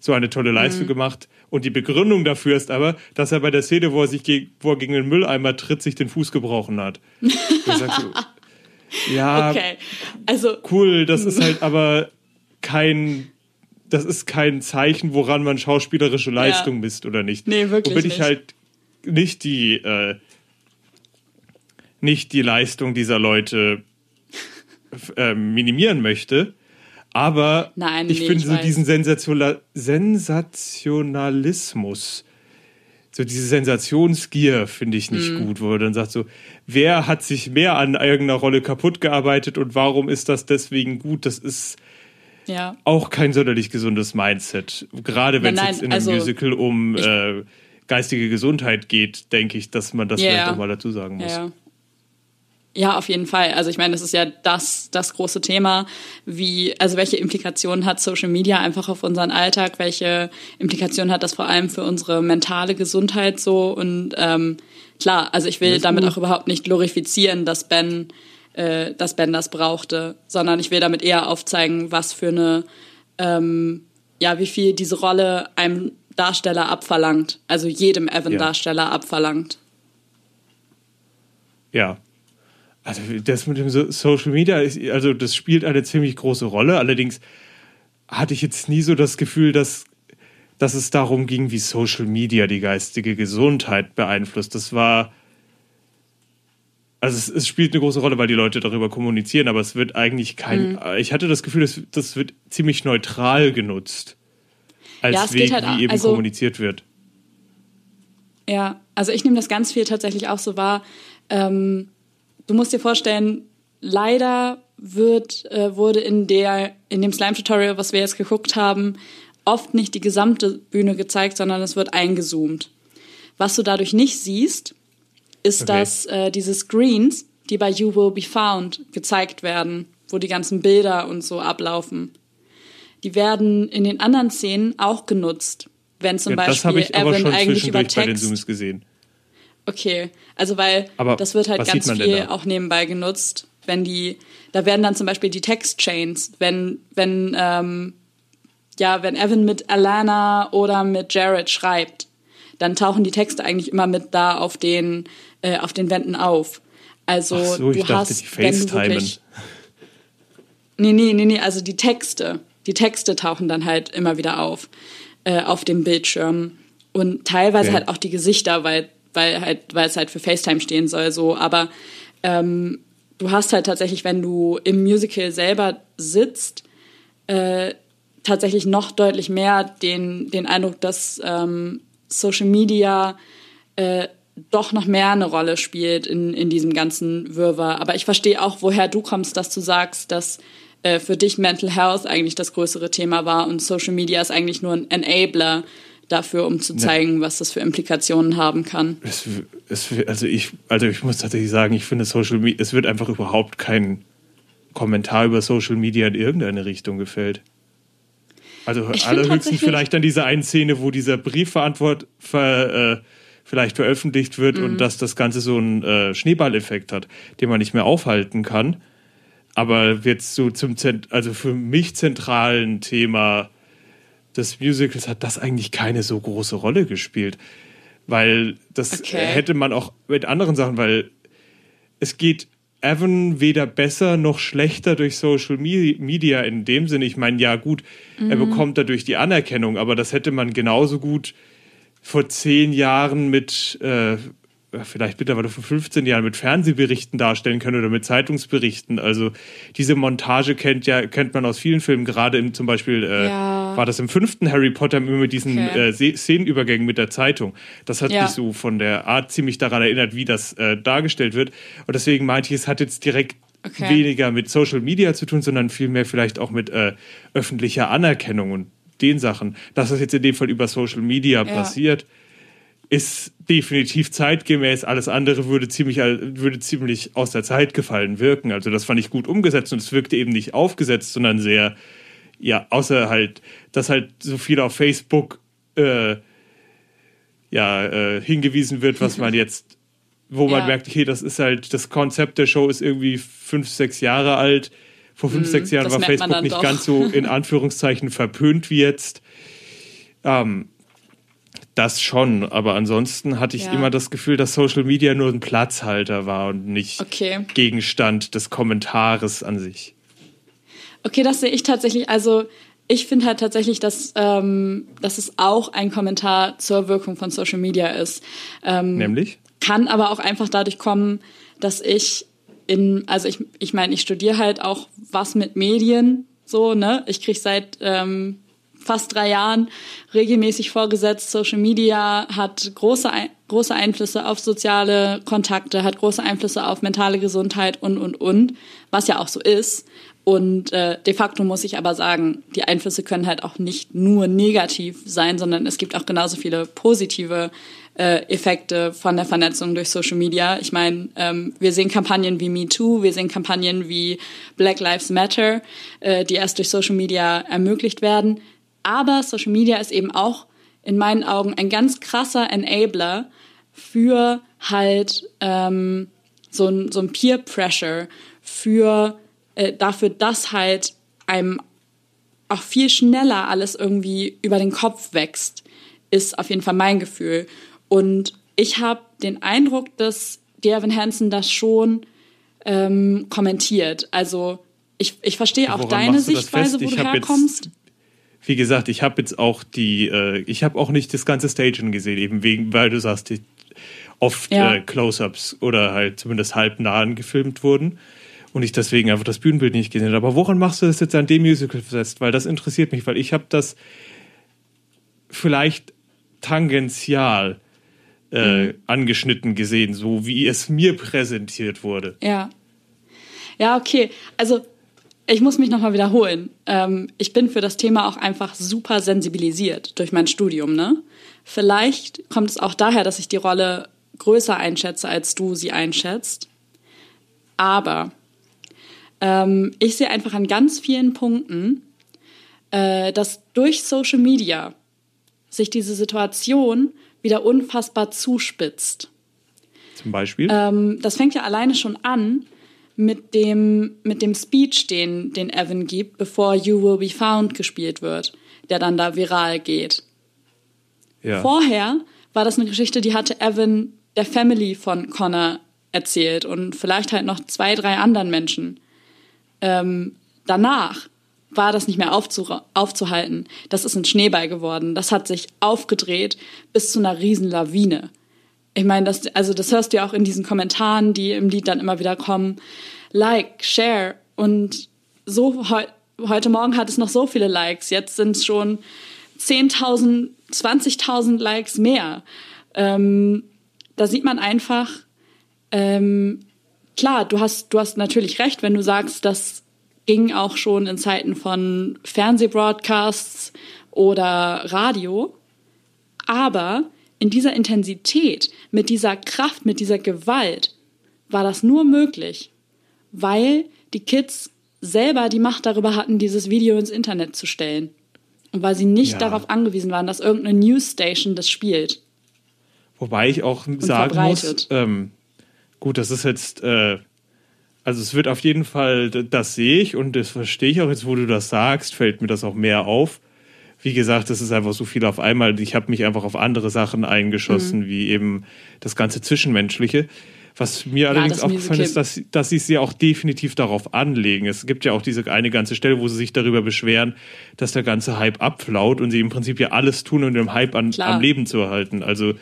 C: so eine tolle Leistung
D: Mhm.
C: gemacht. Und die Begründung dafür ist aber, dass er bei der Szene, wo er sich geg wo er gegen den Mülleimer tritt, sich den Fuß gebrochen hat. Du sagst so, ja,
D: Okay, also
C: cool, das ist halt aber kein, das ist kein Zeichen, woran man schauspielerische Leistung misst oder nicht.
D: Nee, wirklich
C: Womit ich
D: nicht.
C: halt nicht die, äh, nicht die Leistung dieser Leute äh, minimieren möchte. Aber
D: Nein,
C: ich
D: nee,
C: finde so diesen Sensationa Sensationalismus, so diese Sensationsgier finde ich
D: Mhm.
C: nicht gut, wo er dann sagt so, wer hat sich mehr an irgendeiner Rolle kaputt gearbeitet und warum ist das deswegen gut? Das ist
D: ja.
C: auch kein sonderlich gesundes Mindset. Gerade wenn es jetzt in einem
D: also
C: Musical um äh, geistige Gesundheit geht, denke ich, dass man das
D: Ja,
C: vielleicht auch mal dazu sagen muss.
D: Ja. Ja, auf jeden Fall. Also ich meine, das ist ja das, das große Thema, wie, also welche Implikationen hat Social Media einfach auf unseren Alltag, welche Implikationen hat das vor allem für unsere mentale Gesundheit so und ähm, klar, also ich will damit auch überhaupt nicht glorifizieren, dass Ben, äh, dass Ben das brauchte, sondern ich will damit eher aufzeigen, was für eine, ähm, ja, wie viel diese Rolle einem Darsteller abverlangt, also jedem Evan-Darsteller abverlangt.
C: Ja. Also das mit dem so Social Media, also das spielt eine ziemlich große Rolle. Allerdings hatte ich jetzt nie so das Gefühl, dass, dass es darum ging, wie Social Media die geistige Gesundheit beeinflusst. Das war, also es, es spielt eine große Rolle, weil die Leute darüber kommunizieren, aber es wird eigentlich kein,
D: Mhm.
C: ich hatte das Gefühl, das, das wird ziemlich neutral genutzt. Als
D: Ja,
C: Weg,
D: halt
C: wie eben
D: also-
C: kommuniziert wird.
D: Ja, also ich nehme das ganz viel tatsächlich auch so wahr. Ähm, du musst dir vorstellen, leider wird, äh, wurde in, der, in dem Slime-Tutorial, was wir jetzt geguckt haben, oft nicht die gesamte Bühne gezeigt, sondern es wird eingezoomt. Was du dadurch nicht siehst, ist,
C: Okay.
D: dass äh, diese Screens, die bei You Will Be Found gezeigt werden, wo die ganzen Bilder und so ablaufen, die werden in den anderen Szenen auch genutzt. Wenn zum
C: Ja,
D: Beispiel Evan eigentlich über
C: zwischendurch bei den
D: Text
C: Zooms gesehen.
D: Okay, also weil
C: Aber
D: das wird halt ganz viel auch nebenbei genutzt, wenn die, da werden dann zum Beispiel die Textchains, wenn, wenn, ähm, ja, wenn Evan mit Alana oder mit Jared schreibt, dann tauchen die Texte eigentlich immer mit da auf den, äh, auf den Wänden auf. Also
C: Ach so, ich
D: du
C: dachte,
D: hast,
C: die
D: wenn du
C: FaceTimen.
D: Nee, nee, nee, nee, also die Texte. Die Texte tauchen dann halt immer wieder auf, äh, auf dem Bildschirm. Und teilweise
C: Okay.
D: halt auch die Gesichter, weil, weil halt, weil es halt für FaceTime stehen soll, so. Aber ähm, du hast halt tatsächlich, wenn du im Musical selber sitzt, äh, tatsächlich noch deutlich mehr den, den Eindruck, dass ähm, Social Media äh, doch noch mehr eine Rolle spielt in, in diesem ganzen Wirrwarr. Aber ich verstehe auch, woher du kommst, dass du sagst, dass äh, für dich Mental Health eigentlich das größere Thema war und Social Media ist eigentlich nur ein Enabler dafür, um zu zeigen, was das für Implikationen haben kann.
C: Es, es, also, ich, also ich muss tatsächlich sagen, ich finde Social Media, es wird einfach überhaupt kein Kommentar über Social Media in irgendeine Richtung gefällt. Also
D: Ich
C: allerhöchstens vielleicht an dieser einen Szene, wo dieser Briefverantwort ver, äh, vielleicht veröffentlicht wird
D: Mhm.
C: und dass das Ganze so einen äh, Schneeballeffekt hat, den man nicht mehr aufhalten kann. Aber jetzt so zum Zent also für mich zentralen Thema des Musicals hat das eigentlich keine so große Rolle gespielt. Weil das
D: Okay.
C: hätte man auch mit anderen Sachen, weil es geht Evan weder besser noch schlechter durch Social Me- Media in dem Sinne. Ich meine, ja gut, er bekommt dadurch die Anerkennung, aber das hätte man genauso gut vor zehn Jahren mit, äh, vielleicht mittlerweile vor 15 Jahren mit Fernsehberichten darstellen können oder mit Zeitungsberichten. Also diese Montage kennt ja kennt man aus vielen Filmen, gerade im zum Beispiel äh,
D: Ja.
C: war das im fünften Harry Potter immer mit diesen
D: Okay.
C: äh, Szenenübergängen mit der Zeitung. Das hat
D: Ja.
C: mich so von der Art ziemlich daran erinnert, wie das äh, dargestellt wird. Und deswegen meinte ich, es hat jetzt direkt
D: Okay.
C: weniger mit Social Media zu tun, sondern vielmehr vielleicht auch mit äh, öffentlicher Anerkennung und den Sachen. Dass das jetzt in dem Fall über Social Media
D: Ja.
C: passiert, ist definitiv zeitgemäß. Alles andere würde ziemlich, würde ziemlich aus der Zeit gefallen wirken. Also das fand ich gut umgesetzt und es wirkte eben nicht aufgesetzt, sondern sehr, ja, außer halt, dass halt so viel auf Facebook äh, ja, äh, hingewiesen wird, was man jetzt, wo man
D: Ja.
C: merkt, okay, das ist halt, das Konzept der Show ist irgendwie fünf, sechs Jahre alt. Vor fünf, sechs Jahren war Facebook nicht
D: doch.
C: ganz so in Anführungszeichen verpönt wie jetzt. Ähm, das schon, aber ansonsten hatte ich
D: Ja.
C: immer das Gefühl, dass Social Media nur ein Platzhalter war und nicht
D: Okay.
C: Gegenstand des Kommentares an sich.
D: Okay, das sehe ich tatsächlich. Also ich finde halt tatsächlich, dass, ähm, dass es auch ein Kommentar zur Wirkung von Social Media ist. Ähm,
C: Nämlich?
D: kann aber auch einfach dadurch kommen, dass ich in, also ich, ich meine, ich studiere halt auch was mit Medien, so, ne? Ich kriege seit ähm, fast drei Jahren regelmäßig vorgesetzt, Social Media hat große, große Einflüsse auf soziale Kontakte, hat große Einflüsse auf mentale Gesundheit und, und, und, was ja auch so ist. Und äh, de facto muss ich aber sagen, die Einflüsse können halt auch nicht nur negativ sein, sondern es gibt auch genauso viele positive äh, Effekte von der Vernetzung durch Social Media. Ich meine, ähm, wir sehen Kampagnen wie MeToo, wir sehen Kampagnen wie Black Lives Matter, äh, die erst durch Social Media ermöglicht werden. Aber Social Media ist eben auch in meinen Augen ein ganz krasser Enabler für halt ähm, so ein, so ein Peer Pressure, für äh, dafür, dass halt einem auch viel schneller alles irgendwie über den Kopf wächst, ist auf jeden Fall mein Gefühl. Und ich habe den Eindruck, dass Devin Hansen das schon ähm, kommentiert. Also ich, ich verstehe auch
C: Woran
D: deine Sichtweise, wo
C: Ich
D: du herkommst.
C: Wie gesagt, ich habe jetzt auch die, äh, ich habe auch nicht das ganze Staging gesehen, eben wegen, weil du sagst, die oft
D: Ja.
C: äh, Close-ups oder halt zumindest halbnahen gefilmt wurden und ich deswegen einfach das Bühnenbild nicht gesehen habe. Aber woran machst du das jetzt an dem Musical fest? Weil das interessiert mich, weil ich habe das vielleicht tangential äh, angeschnitten gesehen, so wie es mir präsentiert wurde.
D: Ja. Ja, okay. Also ich muss mich nochmal wiederholen. Ähm, ich bin für das Thema auch einfach super sensibilisiert durch mein Studium. Ne? Vielleicht kommt es auch daher, dass ich die Rolle größer einschätze, als du sie einschätzt. Aber ähm, ich sehe einfach an ganz vielen Punkten, äh, dass durch Social Media sich diese Situation wieder unfassbar zuspitzt.
C: Zum Beispiel.
D: Ähm, das fängt ja alleine schon an mit dem, mit dem Speech, den, den Evan gibt, bevor You Will Be Found gespielt wird, der dann da viral geht.
C: ja.
D: Vorher war das eine Geschichte, die hatte Evan der Family von Connor erzählt und vielleicht halt noch zwei, drei anderen Menschen. Ähm, danach war das nicht mehr aufzu aufzuhalten. Das ist ein Schneeball geworden. Das hat sich aufgedreht bis zu einer riesen Lawine. Ich meine, das, also das hörst du ja auch in diesen Kommentaren, die im Lied dann immer wieder kommen. Like, share. Und so heu heute Morgen hat es noch so viele Likes. Jetzt sind es schon 10.000, 20.000 Likes mehr. Ähm, da sieht man einfach, ähm, klar, du hast, du hast natürlich recht, wenn du sagst, das ging auch schon in Zeiten von Fernsehbroadcasts oder Radio. Aber in dieser Intensität, mit dieser Kraft, mit dieser Gewalt war das nur möglich, weil die Kids selber die Macht darüber hatten, dieses Video ins Internet zu stellen. Und weil sie nicht
C: Ja.
D: darauf angewiesen waren, dass irgendeine Newsstation das spielt.
C: Wobei ich auch sagen muss, ähm, gut, das ist jetzt, äh, also es wird auf jeden Fall, das sehe ich und das verstehe ich auch jetzt, wo du das sagst, fällt mir das auch mehr auf. Wie gesagt, das ist einfach so viel auf einmal. Ich habe mich einfach auf andere Sachen eingeschossen,
D: Mhm.
C: wie eben das ganze Zwischenmenschliche. Was mir allerdings
D: das
C: aufgefallen ist, dass, dass sie es ja auch definitiv darauf anlegen. Es gibt ja auch diese eine ganze Stelle, wo sie sich darüber beschweren, dass der ganze Hype abflaut und sie im Prinzip ja alles tun, um den Hype an, am Leben zu erhalten. Also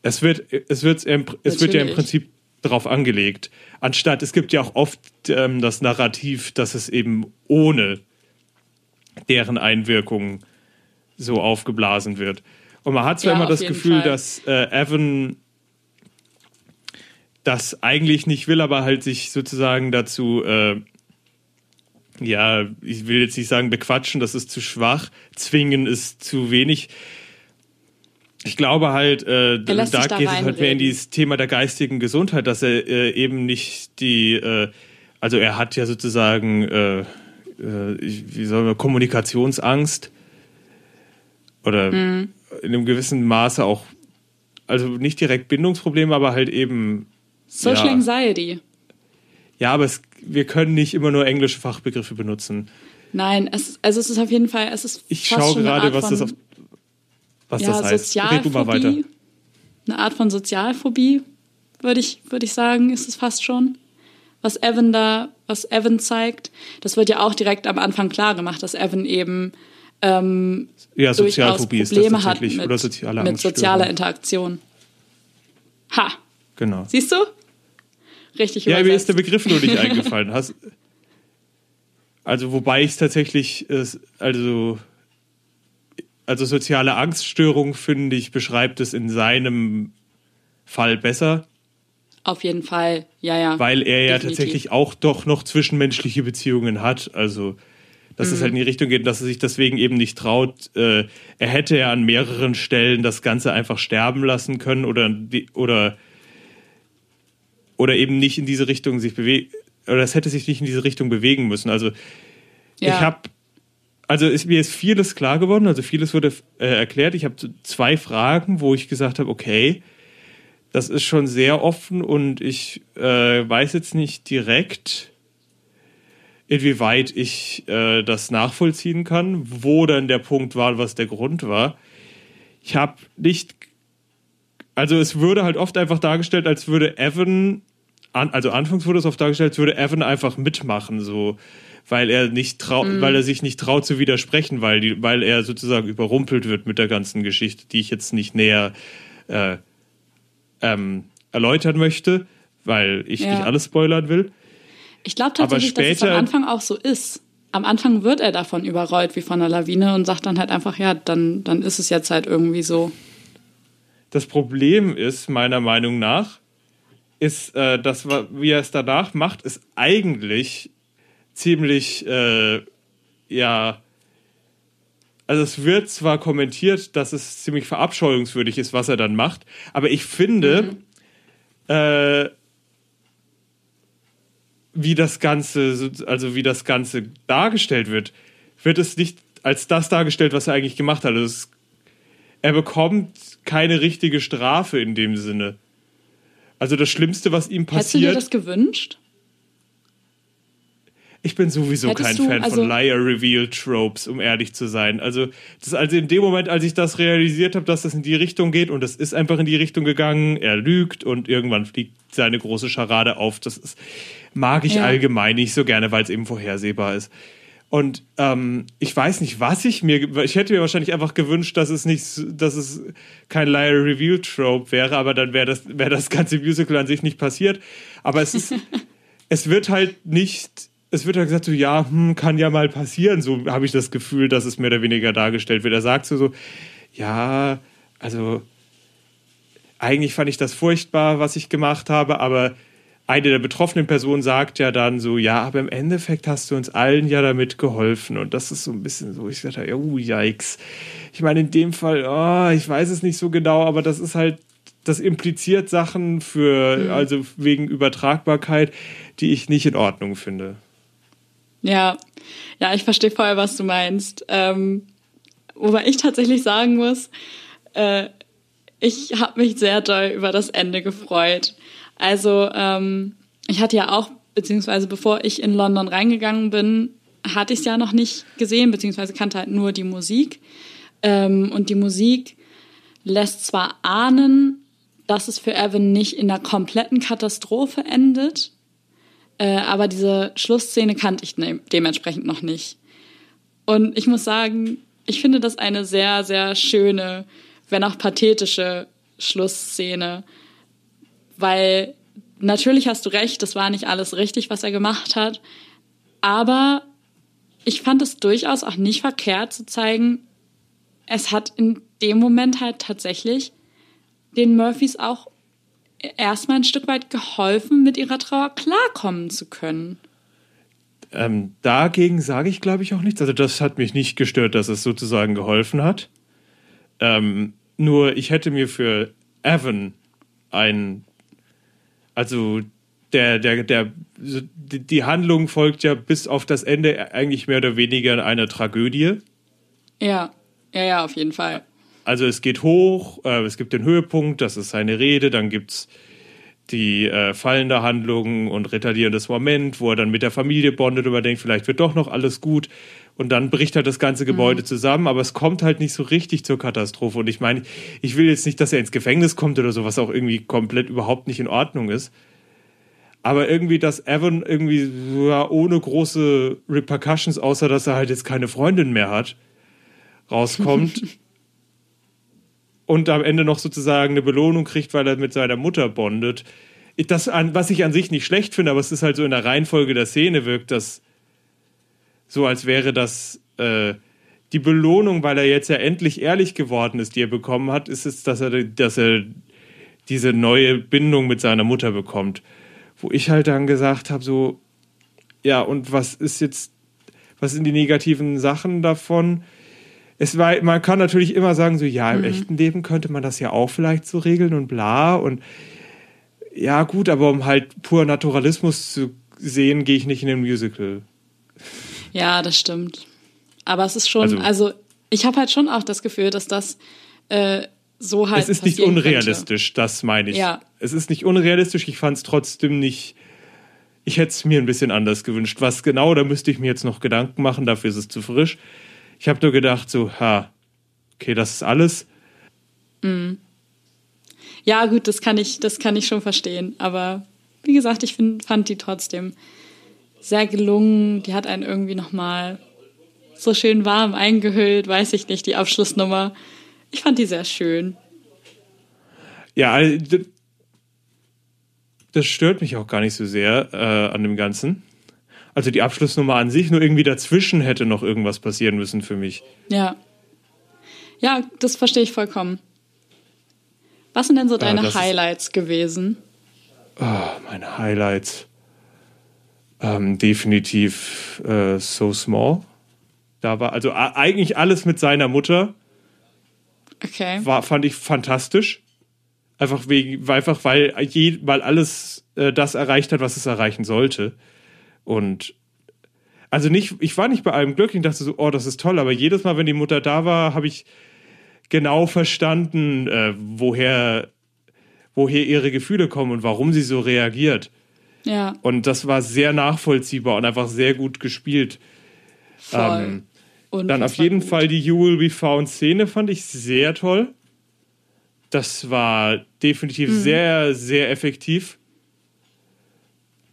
C: es wird, es wird, es wird ja im. Prinzip darauf angelegt. Anstatt, es gibt ja auch oft ähm, das Narrativ, dass es eben ohne deren Einwirkung so aufgeblasen wird. Und man hat zwar
D: Ja,
C: immer das Gefühl,
D: Fall.
C: dass äh, Evan das eigentlich nicht will, aber halt sich sozusagen dazu, äh, ja, ich will jetzt nicht sagen bequatschen, das ist zu schwach, zwingen ist zu wenig. Ich glaube halt, äh, da, geht es halt mehr in dieses Thema der geistigen Gesundheit, dass er äh, eben nicht die, äh, also er hat ja sozusagen, äh, ich- wie soll man, Kommunikationsangst oder
D: Mhm.
C: in einem gewissen Maße auch, also nicht direkt Bindungsprobleme, aber halt eben
D: Social
C: ja.
D: Anxiety.
C: Ja, aber es, wir können nicht immer nur englische Fachbegriffe benutzen.
D: Nein, es, also es ist auf jeden Fall, es ist
C: Ich schaue gerade, was das auf, was
D: ja,
C: das heißt. Red du mal weiter.
D: Sozialphobie. Eine Art von Sozialphobie, würde ich, würde ich sagen, ist es fast schon. Was Evan da, was Evan zeigt, das wird ja auch direkt am Anfang klar gemacht, dass Evan eben ähm,
C: Ja, Sozialphobie ist das
D: Probleme hat
C: tatsächlich
D: mit,
C: oder soziale
D: mit sozialer Interaktion. Ha,
C: Genau.
D: siehst du? Richtig
C: Ja, mir ist der Begriff nur nicht eingefallen. Hast, also wobei ich es tatsächlich, also also soziale Angststörung finde ich beschreibt es in seinem Fall besser,
D: Auf jeden Fall, ja, ja.
C: weil er ja
D: Definitiv.
C: tatsächlich auch doch noch zwischenmenschliche Beziehungen hat. Also dass
D: Mhm.
C: es halt in die Richtung geht, dass er sich deswegen eben nicht traut. Äh, er hätte ja an mehreren Stellen das Ganze einfach sterben lassen können oder die, oder oder eben nicht in diese Richtung sich bewegen oder es hätte sich nicht in diese Richtung bewegen müssen. Also
D: ja.
C: ich habe also ist, mir ist vieles klar geworden, also vieles wurde äh, erklärt. Ich habe zwei Fragen, wo ich gesagt habe, okay, das ist schon sehr offen und ich äh, weiß jetzt nicht direkt, inwieweit ich äh, das nachvollziehen kann, wo dann der Punkt war, was der Grund war. Ich habe nicht, also es würde halt oft einfach dargestellt, als würde Evan, an, also anfangs wurde es oft dargestellt, als würde Evan einfach mitmachen, so, weil er nicht trau weil er sich nicht traut zu widersprechen, weil die, weil er sozusagen überrumpelt wird mit der ganzen Geschichte, die ich jetzt nicht näher äh, ähm, erläutern möchte, weil ich
D: Ja.
C: nicht alles spoilern will.
D: Ich glaube tatsächlich, dass es
C: später-
D: am Anfang auch so ist. Am Anfang wird er davon überrollt wie von einer Lawine und sagt dann halt einfach, ja, dann, dann ist es jetzt halt irgendwie so.
C: Das Problem ist, meiner Meinung nach, ist, äh, das, wa- wie er es danach macht, ist eigentlich ziemlich, äh, ja, also es wird zwar kommentiert, dass es ziemlich verabscheuungswürdig ist, was er dann macht, aber ich finde, äh, wie das Ganze, so- also wie das Ganze dargestellt wird, wird es nicht als das dargestellt, was er eigentlich gemacht hat. Also es er bekommt keine richtige Strafe in dem Sinne. Also das Schlimmste, was ihm
D: Hättest du dir
C: passiert,
D: das gewünscht?
C: Ich bin sowieso
D: Hättest
C: kein
D: du-
C: Fan
D: also-
C: von Liar Reveal Tropes, um ehrlich zu sein. Also das also in dem Moment, als ich das realisiert habe, dass das in die Richtung geht und es ist einfach in die Richtung gegangen, er lügt und irgendwann fliegt seine große Scharade auf. Das ist, mag ich
D: Ja.
C: allgemein nicht so gerne, weil es eben vorhersehbar ist. Und ähm, ich weiß nicht, was ich mir, ich hätte mir wahrscheinlich einfach gewünscht, dass es nicht, dass es kein Liar Reveal Trope wäre, aber dann wäre das, wäre das ganze Musical an sich nicht passiert. Aber es ist, es wird halt nicht, es wird halt gesagt so, ja, hm, kann ja mal passieren. So habe ich das Gefühl, dass es mehr oder weniger dargestellt wird. Er sagt so, so, ja, also eigentlich fand ich das furchtbar, was ich gemacht habe, aber eine der betroffenen Personen sagt ja dann so, ja, aber im Endeffekt hast du uns allen ja damit geholfen. Und das ist so ein bisschen so, ich dachte, ja, uh, yikes. Ich meine, in dem Fall, oh, ich weiß es nicht so genau, aber das ist halt, das impliziert Sachen für, also wegen Übertragbarkeit, die ich nicht in Ordnung finde.
D: Ja, ja, ich verstehe voll, was du meinst. Ähm, wobei ich tatsächlich sagen muss, äh, ich habe mich sehr doll über das Ende gefreut. Also ähm, ich hatte ja auch, beziehungsweise bevor ich in London reingegangen bin, hatte ich es ja noch nicht gesehen, beziehungsweise kannte halt nur die Musik. Ähm, und die Musik lässt zwar ahnen, dass es für Evan nicht in einer kompletten Katastrophe endet, äh, aber diese Schlussszene kannte ich ne dementsprechend noch nicht. Und ich muss sagen, ich finde das eine sehr, sehr schöne, wenn auch pathetische Schlussszene. Weil natürlich hast du recht, das war nicht alles richtig, was er gemacht hat. Aber ich fand es durchaus auch nicht verkehrt zu zeigen, es hat in dem Moment halt tatsächlich den Murphys auch erstmal ein Stück weit geholfen, mit ihrer Trauer klarkommen zu können.
C: Ähm, dagegen sage ich, glaube ich, auch nichts. Also das hat mich nicht gestört, dass es sozusagen geholfen hat. Ähm, nur ich hätte mir für Evan ein, also der, der, der, die Handlung folgt ja bis auf das Ende eigentlich mehr oder weniger einer Tragödie.
D: Ja, ja, ja, auf jeden Fall.
C: Also es geht hoch, äh, es gibt den Höhepunkt, das ist seine Rede, dann gibt es die äh, fallende Handlung und retardierendes Moment, wo er dann mit der Familie bondet und denkt, vielleicht wird doch noch alles gut. Und dann bricht halt das ganze Gebäude mhm. zusammen, aber es kommt halt nicht so richtig zur Katastrophe. Und ich meine, ich will jetzt nicht, dass er ins Gefängnis kommt oder so, was auch irgendwie komplett überhaupt nicht in Ordnung ist. Aber irgendwie, dass Evan irgendwie ja, ohne große Repercussions, außer dass er halt jetzt keine Freundin mehr hat, rauskommt. und am Ende noch sozusagen eine Belohnung kriegt, weil er mit seiner Mutter bondet. Das, was ich an sich nicht schlecht finde, aber es ist halt so in der Reihenfolge der Szene wirkt das so, als wäre das äh, die Belohnung, weil er jetzt ja endlich ehrlich geworden ist, die er bekommen hat, ist es, dass er, dass er diese neue Bindung mit seiner Mutter bekommt. Wo ich halt dann gesagt habe, so, ja, und was ist jetzt, was sind die negativen Sachen davon? Es war, man kann natürlich immer sagen, so, ja, im mhm. echten Leben könnte man das ja auch vielleicht so regeln und bla und ja, gut, aber um halt pur Naturalismus zu sehen, gehe ich nicht in den Musical.
D: Ja, das stimmt. Aber es ist schon, also, also ich habe halt schon auch das Gefühl, dass das äh, so halt.
C: Es ist nicht unrealistisch,
D: könnte.
C: das meine ich. Ja. Es ist nicht unrealistisch, ich fand es trotzdem nicht. Ich hätte es mir ein bisschen anders gewünscht. Was genau, da müsste ich mir jetzt noch Gedanken machen, dafür ist es zu frisch. Ich habe nur gedacht, so, ha, okay, das ist alles.
D: Mm. Ja, gut, das kann ich, das kann ich schon verstehen. Aber wie gesagt, ich find, fand die trotzdem sehr gelungen. Die hat einen irgendwie nochmal so schön warm eingehüllt, weiß ich nicht, die Abschlussnummer. Ich fand die sehr schön.
C: Ja, also, das stört mich auch gar nicht so sehr äh, an dem Ganzen. Also die Abschlussnummer an sich, nur irgendwie dazwischen hätte noch irgendwas passieren müssen für mich.
D: Ja. Ja, das verstehe ich vollkommen. Was sind denn so deine äh, Highlights gewesen?
C: Oh, meine Highlights. Ähm, definitiv äh, So Small. Da war also eigentlich alles mit seiner Mutter.
D: Okay.
C: War, fand ich fantastisch. Einfach wegen, einfach weil, je, weil alles äh, das erreicht hat, was es erreichen sollte. Und also nicht, ich war nicht bei allem glücklich und dachte so, oh, das ist toll, aber jedes Mal, wenn die Mutter da war, habe ich genau verstanden, äh, woher, woher ihre Gefühle kommen und warum sie so reagiert.
D: Ja.
C: Und das war sehr nachvollziehbar und einfach sehr gut gespielt.
D: Voll.
C: Ähm, dann auf jeden gut. Fall die You Will Be Found Szene fand ich sehr toll. Das war definitiv mhm. sehr, sehr effektiv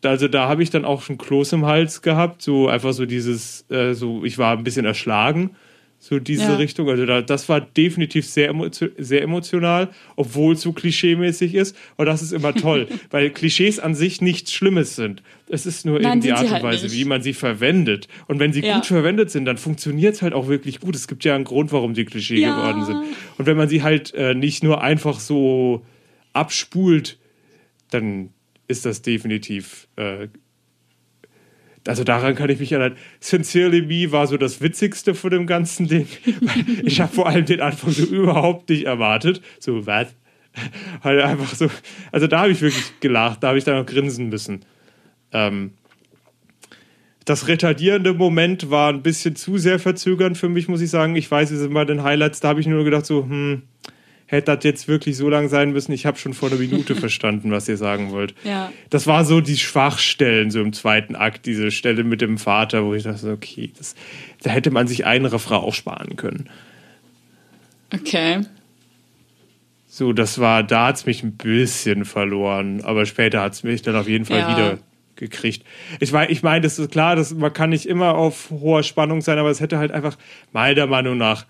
C: also da habe ich dann auch schon Kloß im Hals gehabt, so einfach so dieses, äh, so ich war ein bisschen erschlagen, so diese ja. Richtung. Also da, das war definitiv sehr, sehr emotional, obwohl es so klischeemäßig ist. Und das ist immer toll, weil Klischees an sich nichts Schlimmes sind. Es ist nur Nein, eben die Art und halt Weise, nicht. wie man sie verwendet. Und wenn sie ja. gut verwendet sind, dann funktioniert es halt auch wirklich gut. Es gibt ja einen Grund, warum sie Klischee ja. geworden sind. Und wenn man sie halt äh, nicht nur einfach so abspult, dann ist das definitiv. Äh, also daran kann ich mich erinnern. Sincerely Me war so das Witzigste von dem ganzen Ding. ich habe vor allem den Anfang so überhaupt nicht erwartet. So, was? Halt einfach so. Also da habe ich wirklich gelacht, da habe ich dann auch grinsen müssen. Ähm, das retardierende Moment war ein bisschen zu sehr verzögernd für mich, muss ich sagen. Ich weiß, es sind bei den Highlights, da habe ich nur gedacht, so, hm, hätte das jetzt wirklich so lang sein müssen. Ich habe schon vor einer Minute verstanden, was ihr sagen wollt.
D: Ja.
C: Das war so die Schwachstellen so im zweiten Akt, diese Stelle mit dem Vater, wo ich dachte, okay, das, da hätte man sich einen Refrain auch sparen können.
D: Okay.
C: So, das war, da hat es mich ein bisschen verloren, aber später hat es mich dann auf jeden Fall ja. wieder gekriegt. Ich meine, ich mein, das ist klar, dass man kann nicht immer auf hoher Spannung sein, aber es hätte halt einfach meiner Meinung nach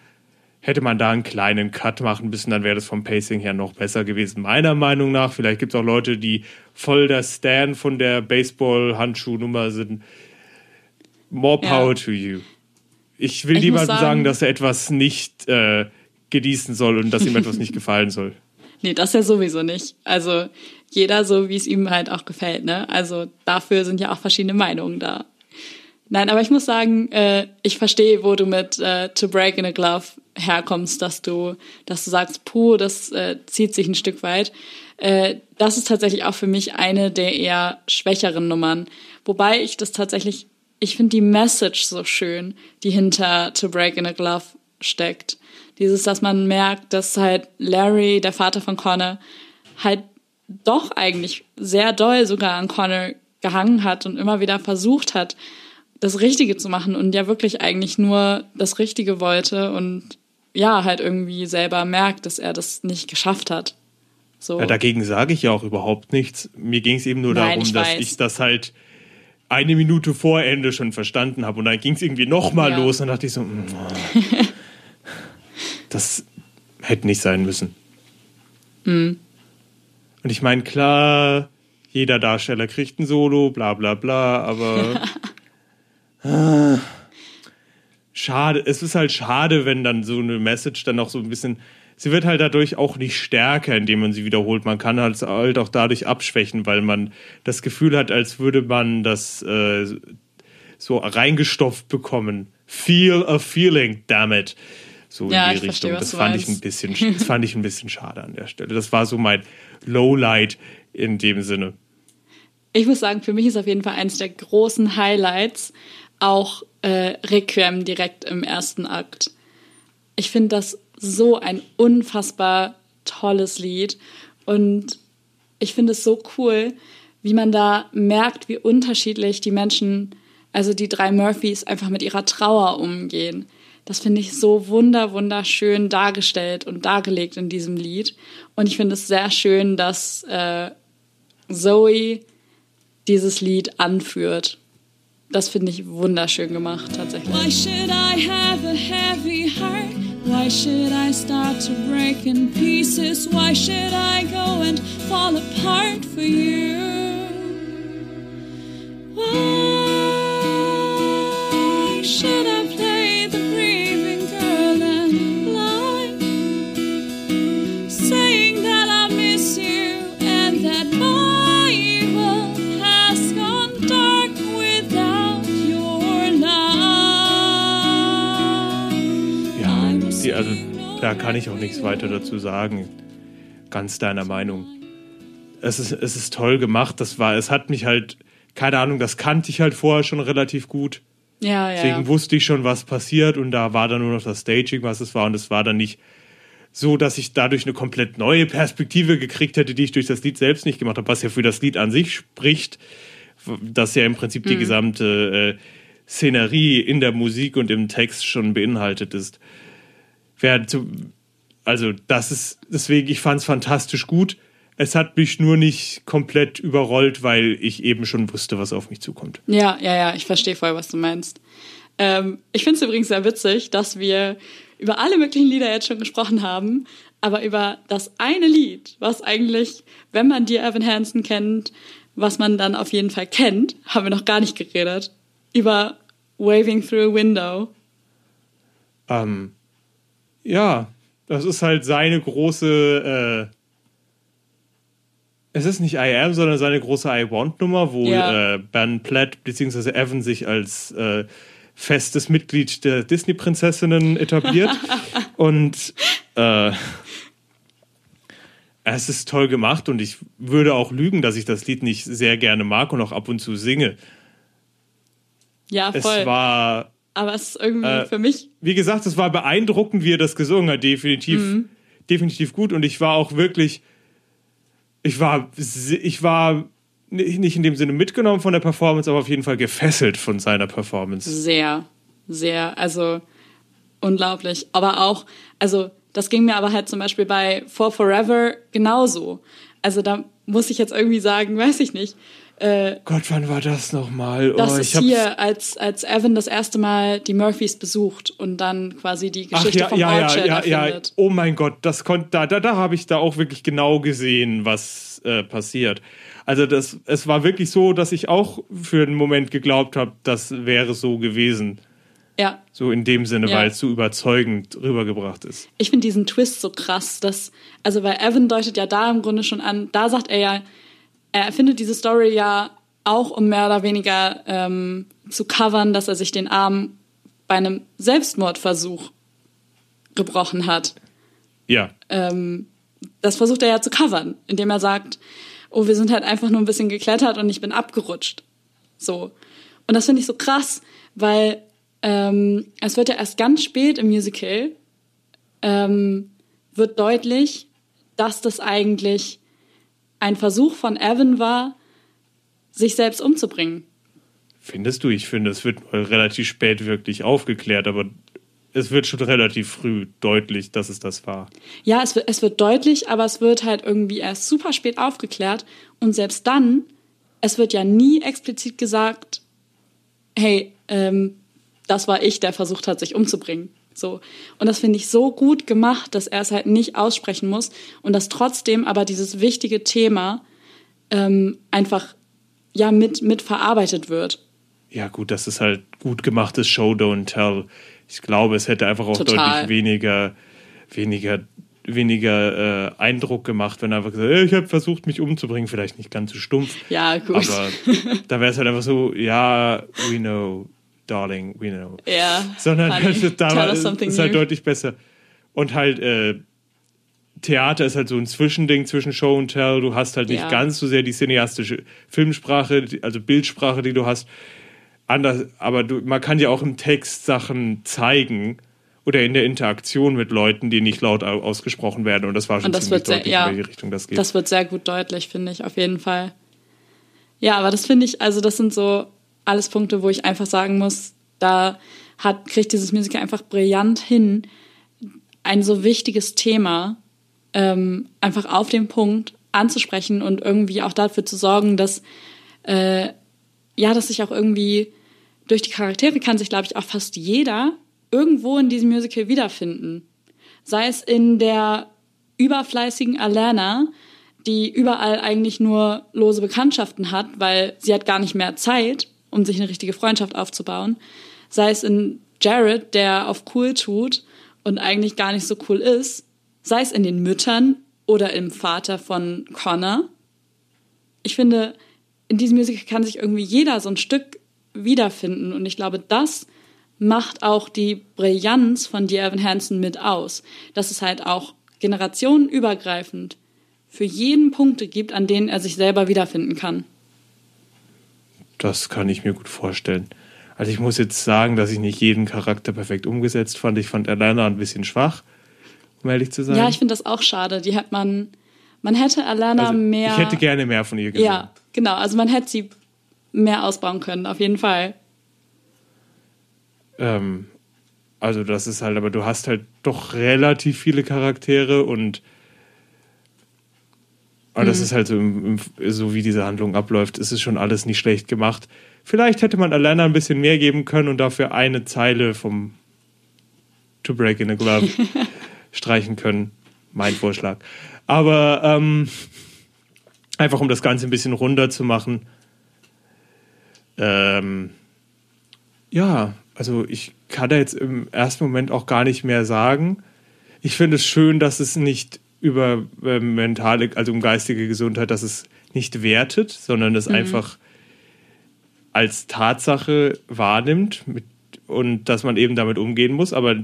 C: hätte man da einen kleinen Cut machen müssen, dann wäre das vom Pacing her noch besser gewesen. Meiner Meinung nach, vielleicht gibt es auch Leute, die voll der Stan von der Baseball-Handschuhnummer sind. More power ja. to you. Ich will ich niemandem sagen, sagen, dass er etwas nicht äh, genießen soll und dass ihm etwas nicht gefallen soll.
D: nee, das ja sowieso nicht. Also jeder so, wie es ihm halt auch gefällt, ne? Also dafür sind ja auch verschiedene Meinungen da. Nein, aber ich muss sagen, äh, ich verstehe, wo du mit äh, To Break in a Glove herkommst, dass du, dass du sagst, puh, das äh, zieht sich ein Stück weit. Äh, das ist tatsächlich auch für mich eine der eher schwächeren Nummern. Wobei ich das tatsächlich, ich finde die Message so schön, die hinter To Break in a Glove steckt. Dieses, dass man merkt, dass halt Larry, der Vater von Connor, halt doch eigentlich sehr doll sogar an Connor gehangen hat und immer wieder versucht hat, das Richtige zu machen und ja wirklich eigentlich nur das Richtige wollte und ja, halt irgendwie selber merkt, dass er das nicht geschafft hat. So.
C: Ja, dagegen sage ich ja auch überhaupt nichts. Mir ging es eben nur
D: Nein,
C: darum,
D: ich
C: dass
D: weiß.
C: ich das halt eine Minute vor Ende schon verstanden habe und dann ging es irgendwie nochmal
D: Ja.
C: los und dachte ich so, mm, das hätte nicht sein müssen.
D: Mhm.
C: Und ich meine, klar, jeder Darsteller kriegt ein Solo, bla bla bla, aber ah, schade, es ist halt schade, wenn dann so eine Message dann noch so ein bisschen, sie wird halt dadurch auch nicht stärker, indem man sie wiederholt. Man kann halt, halt auch dadurch abschwächen, weil man das Gefühl hat, als würde man das äh, so reingestopft bekommen. Feel a feeling, damn it. So
D: Ja,
C: in die
D: ich
C: Richtung.
D: verstehe,
C: das fand ich ein bisschen, das fand ich ein bisschen schade an der Stelle. Das war so mein Lowlight in dem Sinne.
D: Ich muss sagen, für mich ist auf jeden Fall eines der großen Highlights auch äh, Requiem direkt im ersten Akt. Ich finde das so ein unfassbar tolles Lied und ich finde es so cool, wie man da merkt, wie unterschiedlich die Menschen, also die drei Murphys, einfach mit ihrer Trauer umgehen. Das finde ich so wunder, wunderschön dargestellt und dargelegt in diesem Lied. Und ich finde es sehr schön, dass äh, Zoe dieses Lied anführt. Das finde ich wunderschön gemacht, tatsächlich.
B: Why should I have a heavy heart? Why should I start to break in pieces? Why should I go and fall apart for you? Why should I play
C: da kann ich auch nichts weiter dazu sagen. Ganz deiner Meinung. Es ist, es ist toll gemacht. Das war, es hat mich halt, keine Ahnung, das kannte ich halt vorher schon relativ gut.
D: Ja, ja.
C: Deswegen wusste ich schon, was passiert und da war dann nur noch das Staging, was es war und es war dann nicht so, dass ich dadurch eine komplett neue Perspektive gekriegt hätte, die ich durch das Lied selbst nicht gemacht habe, was ja für das Lied an sich spricht, das ja im Prinzip die gesamte äh, Szenerie in der Musik und im Text schon beinhaltet ist. Wer zu, also das ist, deswegen, ich fand es fantastisch gut. Es hat mich nur nicht komplett überrollt, weil ich eben schon wusste, was auf mich zukommt.
D: Ja, ja, ja, ich verstehe voll, was du meinst. Ähm, ich finde es übrigens sehr witzig, dass wir über alle möglichen Lieder jetzt schon gesprochen haben, aber über das eine Lied, was eigentlich, wenn man dir Evan Hansen kennt, was man dann auf jeden Fall kennt, haben wir noch gar nicht geredet. Über Waving Through a Window.
C: Ähm, ja, das ist halt seine große, äh, es ist nicht I Am, sondern seine große I Want Nummer, wo
D: Ja.
C: äh, Ben Platt bzw. Evan sich als äh, festes Mitglied der Disney-Prinzessinnen etabliert. Und äh, es ist toll gemacht und ich würde auch lügen, dass ich das Lied nicht sehr gerne mag und auch ab und zu singe.
D: Ja,
C: Es
D: voll.
C: war
D: aber es ist irgendwie
C: Äh,
D: für mich,
C: wie gesagt, es war beeindruckend, wie er das gesungen hat. Definitiv,
D: Mhm.
C: definitiv gut. Und ich war auch wirklich, ich war, ich war ni- nicht in dem Sinne mitgenommen von der Performance, aber auf jeden Fall gefesselt von seiner Performance.
D: Sehr, sehr, also unglaublich. Aber auch, also das ging mir aber halt zum Beispiel bei For Forever genauso. Also da muss ich jetzt irgendwie sagen, weiß ich nicht. Äh,
C: Gott, wann war das nochmal?
D: das
C: oh,
D: ist
C: ich hab's-
D: hier, als, als Evan das erste Mal die Murphys besucht und dann quasi die
C: Ach
D: Geschichte
C: ja,
D: vom
C: ja, ja, ja, ja. Oh mein Gott, das konnte da, da, da habe ich da auch wirklich genau gesehen, was äh, passiert. Also das, es war wirklich so, dass ich auch für einen Moment geglaubt habe, das wäre so gewesen.
D: Ja.
C: So in dem Sinne,
D: Ja.
C: weil es so überzeugend rübergebracht ist.
D: Ich finde diesen Twist so krass, dass, also weil Evan deutet ja da im Grunde schon an, da sagt er ja, er erfindet diese Story ja auch, um mehr oder weniger ähm, zu covern, dass er sich den Arm bei einem Selbstmordversuch gebrochen hat.
C: Ja,
D: Ähm, das versucht er ja zu covern, indem er sagt, oh, wir sind halt einfach nur ein bisschen geklettert und ich bin abgerutscht. So. Und das finde ich so krass, weil ähm, es wird ja erst ganz spät im Musical ähm, wird deutlich, dass das eigentlich ein Versuch von Evan war, sich selbst umzubringen.
C: findest du? Ich finde, es wird relativ spät wirklich aufgeklärt, aber es wird schon relativ früh deutlich, dass es das war.
D: Ja, es wird, es wird deutlich, aber es wird halt irgendwie erst super spät aufgeklärt. Und selbst dann, es wird ja nie explizit gesagt, hey, ähm, das war ich, der versucht hat, sich umzubringen. So. Und das finde ich so gut gemacht, dass er es halt nicht aussprechen muss und dass trotzdem aber dieses wichtige Thema ähm, einfach ja mit, mit verarbeitet wird.
C: Ja, gut, das ist halt gut gemachtes Show, Don't Tell. Ich glaube, es hätte einfach auch
D: Total.
C: deutlich weniger, weniger, weniger äh, Eindruck gemacht, wenn er einfach gesagt, "Äh, ich habe versucht, mich umzubringen. Vielleicht nicht ganz so stumpf.
D: Ja, gut.
C: Aber da wäre es halt einfach so, ja, we know, darling, we know.
D: Ja,
C: Sondern
D: honey,
C: da war, ist halt
D: new.
C: deutlich besser. Und halt, äh, Theater ist halt so ein Zwischending zwischen Show und Tell. Du hast halt nicht
D: Ja.
C: ganz so sehr die cineastische Filmsprache, also Bildsprache, die du hast. Anders, aber du, man kann ja auch im Text Sachen zeigen oder in der Interaktion mit Leuten, die nicht laut au- ausgesprochen werden. Und das war schon
D: Und das wird sehr, ja,
C: in welche Richtung das geht.
D: das wird sehr gut deutlich, finde ich, auf jeden Fall. Ja, aber das finde ich, also das sind so alles Punkte, wo ich einfach sagen muss, da hat, kriegt dieses Musical einfach brillant hin, ein so wichtiges Thema ähm, einfach auf den Punkt anzusprechen und irgendwie auch dafür zu sorgen, dass äh, ja, dass sich auch irgendwie durch die Charaktere kann sich, glaube ich, auch fast jeder irgendwo in diesem Musical wiederfinden. Sei es in der überfleißigen Alana, die überall eigentlich nur lose Bekanntschaften hat, weil sie hat gar nicht mehr Zeit, um sich eine richtige Freundschaft aufzubauen. Sei es in Jared, der auf cool tut und eigentlich gar nicht so cool ist. Sei es in den Müttern oder im Vater von Connor. Ich finde, in diesem Musical kann sich irgendwie jeder so ein Stück wiederfinden. Und ich glaube, das macht auch die Brillanz von Dear Evan Hansen mit aus. Dass es halt auch generationenübergreifend für jeden Punkte gibt, an denen er sich selber wiederfinden kann.
C: Das kann ich mir gut vorstellen. Also ich muss jetzt sagen, dass ich nicht jeden Charakter perfekt umgesetzt fand. Ich fand Alana ein bisschen schwach, um ehrlich zu sein.
D: Ja, ich finde das auch schade. Die hat man, man hätte Alana
C: also,
D: mehr.
C: Ich hätte gerne mehr von ihr gesehen.
D: Ja, genau. Also man hätte sie mehr ausbauen können, auf jeden Fall.
C: Ähm, also das ist halt, aber du hast halt doch relativ viele Charaktere und aber
D: Mhm.
C: das ist halt so, so wie diese Handlung abläuft, ist es schon alles nicht schlecht gemacht. Vielleicht hätte man Alana ein bisschen mehr geben können und dafür eine Zeile vom To Break in a Glove streichen können. Mein Vorschlag. Aber ähm, einfach um das Ganze ein bisschen runter zu machen. Ähm, ja, also ich kann da jetzt im ersten Moment auch gar nicht mehr sagen. Ich finde es schön, dass es nicht über äh, mentale, also um geistige Gesundheit, dass es nicht wertet, sondern es einfach als Tatsache wahrnimmt mit, und dass man eben damit umgehen muss, aber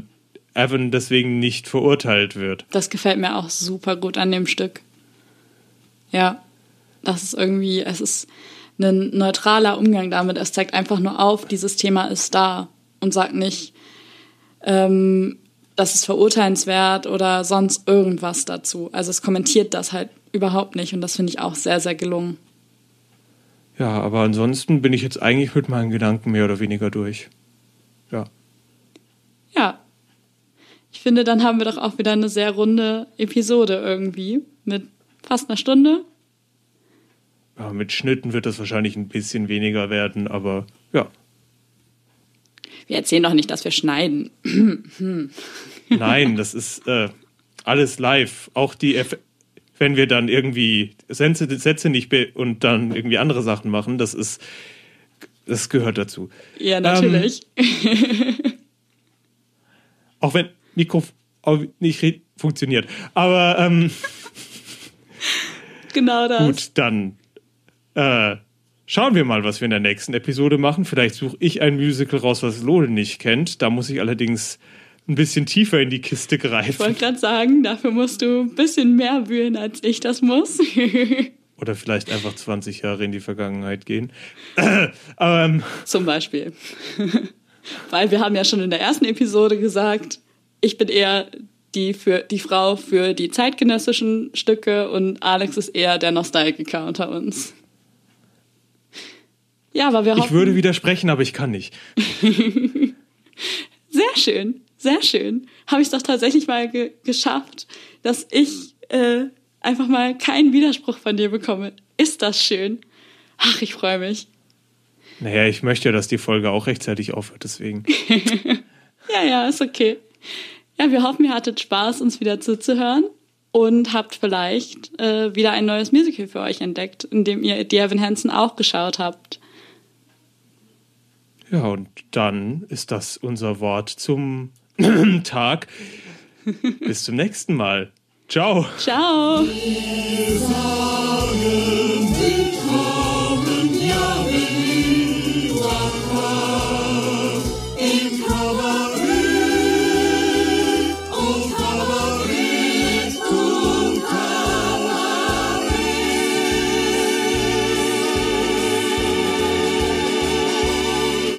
C: Evan deswegen nicht verurteilt wird.
D: Das gefällt mir auch super gut an dem Stück. Ja, das ist irgendwie, es ist ein neutraler Umgang damit. Es zeigt einfach nur auf, dieses Thema ist da und sagt nicht, ähm, das ist verurteilenswert oder sonst irgendwas dazu. Also es kommentiert das halt überhaupt nicht und das finde ich auch sehr, sehr gelungen.
C: Ja, aber ansonsten bin ich jetzt eigentlich mit meinen Gedanken mehr oder weniger durch. Ja.
D: Ja. Ich finde, dann haben wir doch auch wieder eine sehr runde Episode irgendwie mit fast einer Stunde.
C: ja. Mit Schnitten wird das wahrscheinlich ein bisschen weniger werden, aber ja.
D: Wir erzählen doch nicht, dass wir schneiden.
C: Nein, das ist äh, alles live. Auch die, Eff wenn wir dann irgendwie Sätze, Sätze nicht und dann irgendwie andere Sachen machen, das ist, das gehört dazu.
D: Ja, natürlich.
C: Auch wenn Mikro nicht funktioniert. Aber ähm,
D: genau das.
C: Gut, dann äh, schauen wir mal, was wir in der nächsten Episode machen. Vielleicht suche ich ein Musical raus, was Lode nicht kennt. Da muss ich allerdings ein bisschen tiefer in die Kiste greifen. Ich
D: wollte gerade sagen, dafür musst du ein bisschen mehr wühlen, als ich das muss.
C: Oder vielleicht einfach 20 Jahre in die Vergangenheit gehen.
D: ähm. Zum Beispiel. Weil wir haben ja schon in der ersten Episode gesagt, ich bin eher die, für, die Frau für die zeitgenössischen Stücke und Alex ist eher der Nostalgiker unter uns. Ja, aber wir hoffen,
C: Ich würde widersprechen, aber ich kann nicht.
D: sehr schön, sehr schön. Habe ich es doch tatsächlich mal ge geschafft, dass ich äh, einfach mal keinen Widerspruch von dir bekomme. Ist das schön? Ach, ich freue mich.
C: Naja, ich möchte ja, dass die Folge auch rechtzeitig aufhört, deswegen.
D: ja, ja, ist okay. Ja, wir hoffen, ihr hattet Spaß, uns wieder zuzuhören und habt vielleicht äh, wieder ein neues Musical für euch entdeckt, in dem ihr Dear Evan Hansen auch geschaut habt.
C: Ja, und dann ist das unser Wort zum Tag. Bis zum nächsten Mal. Ciao.
D: Ciao.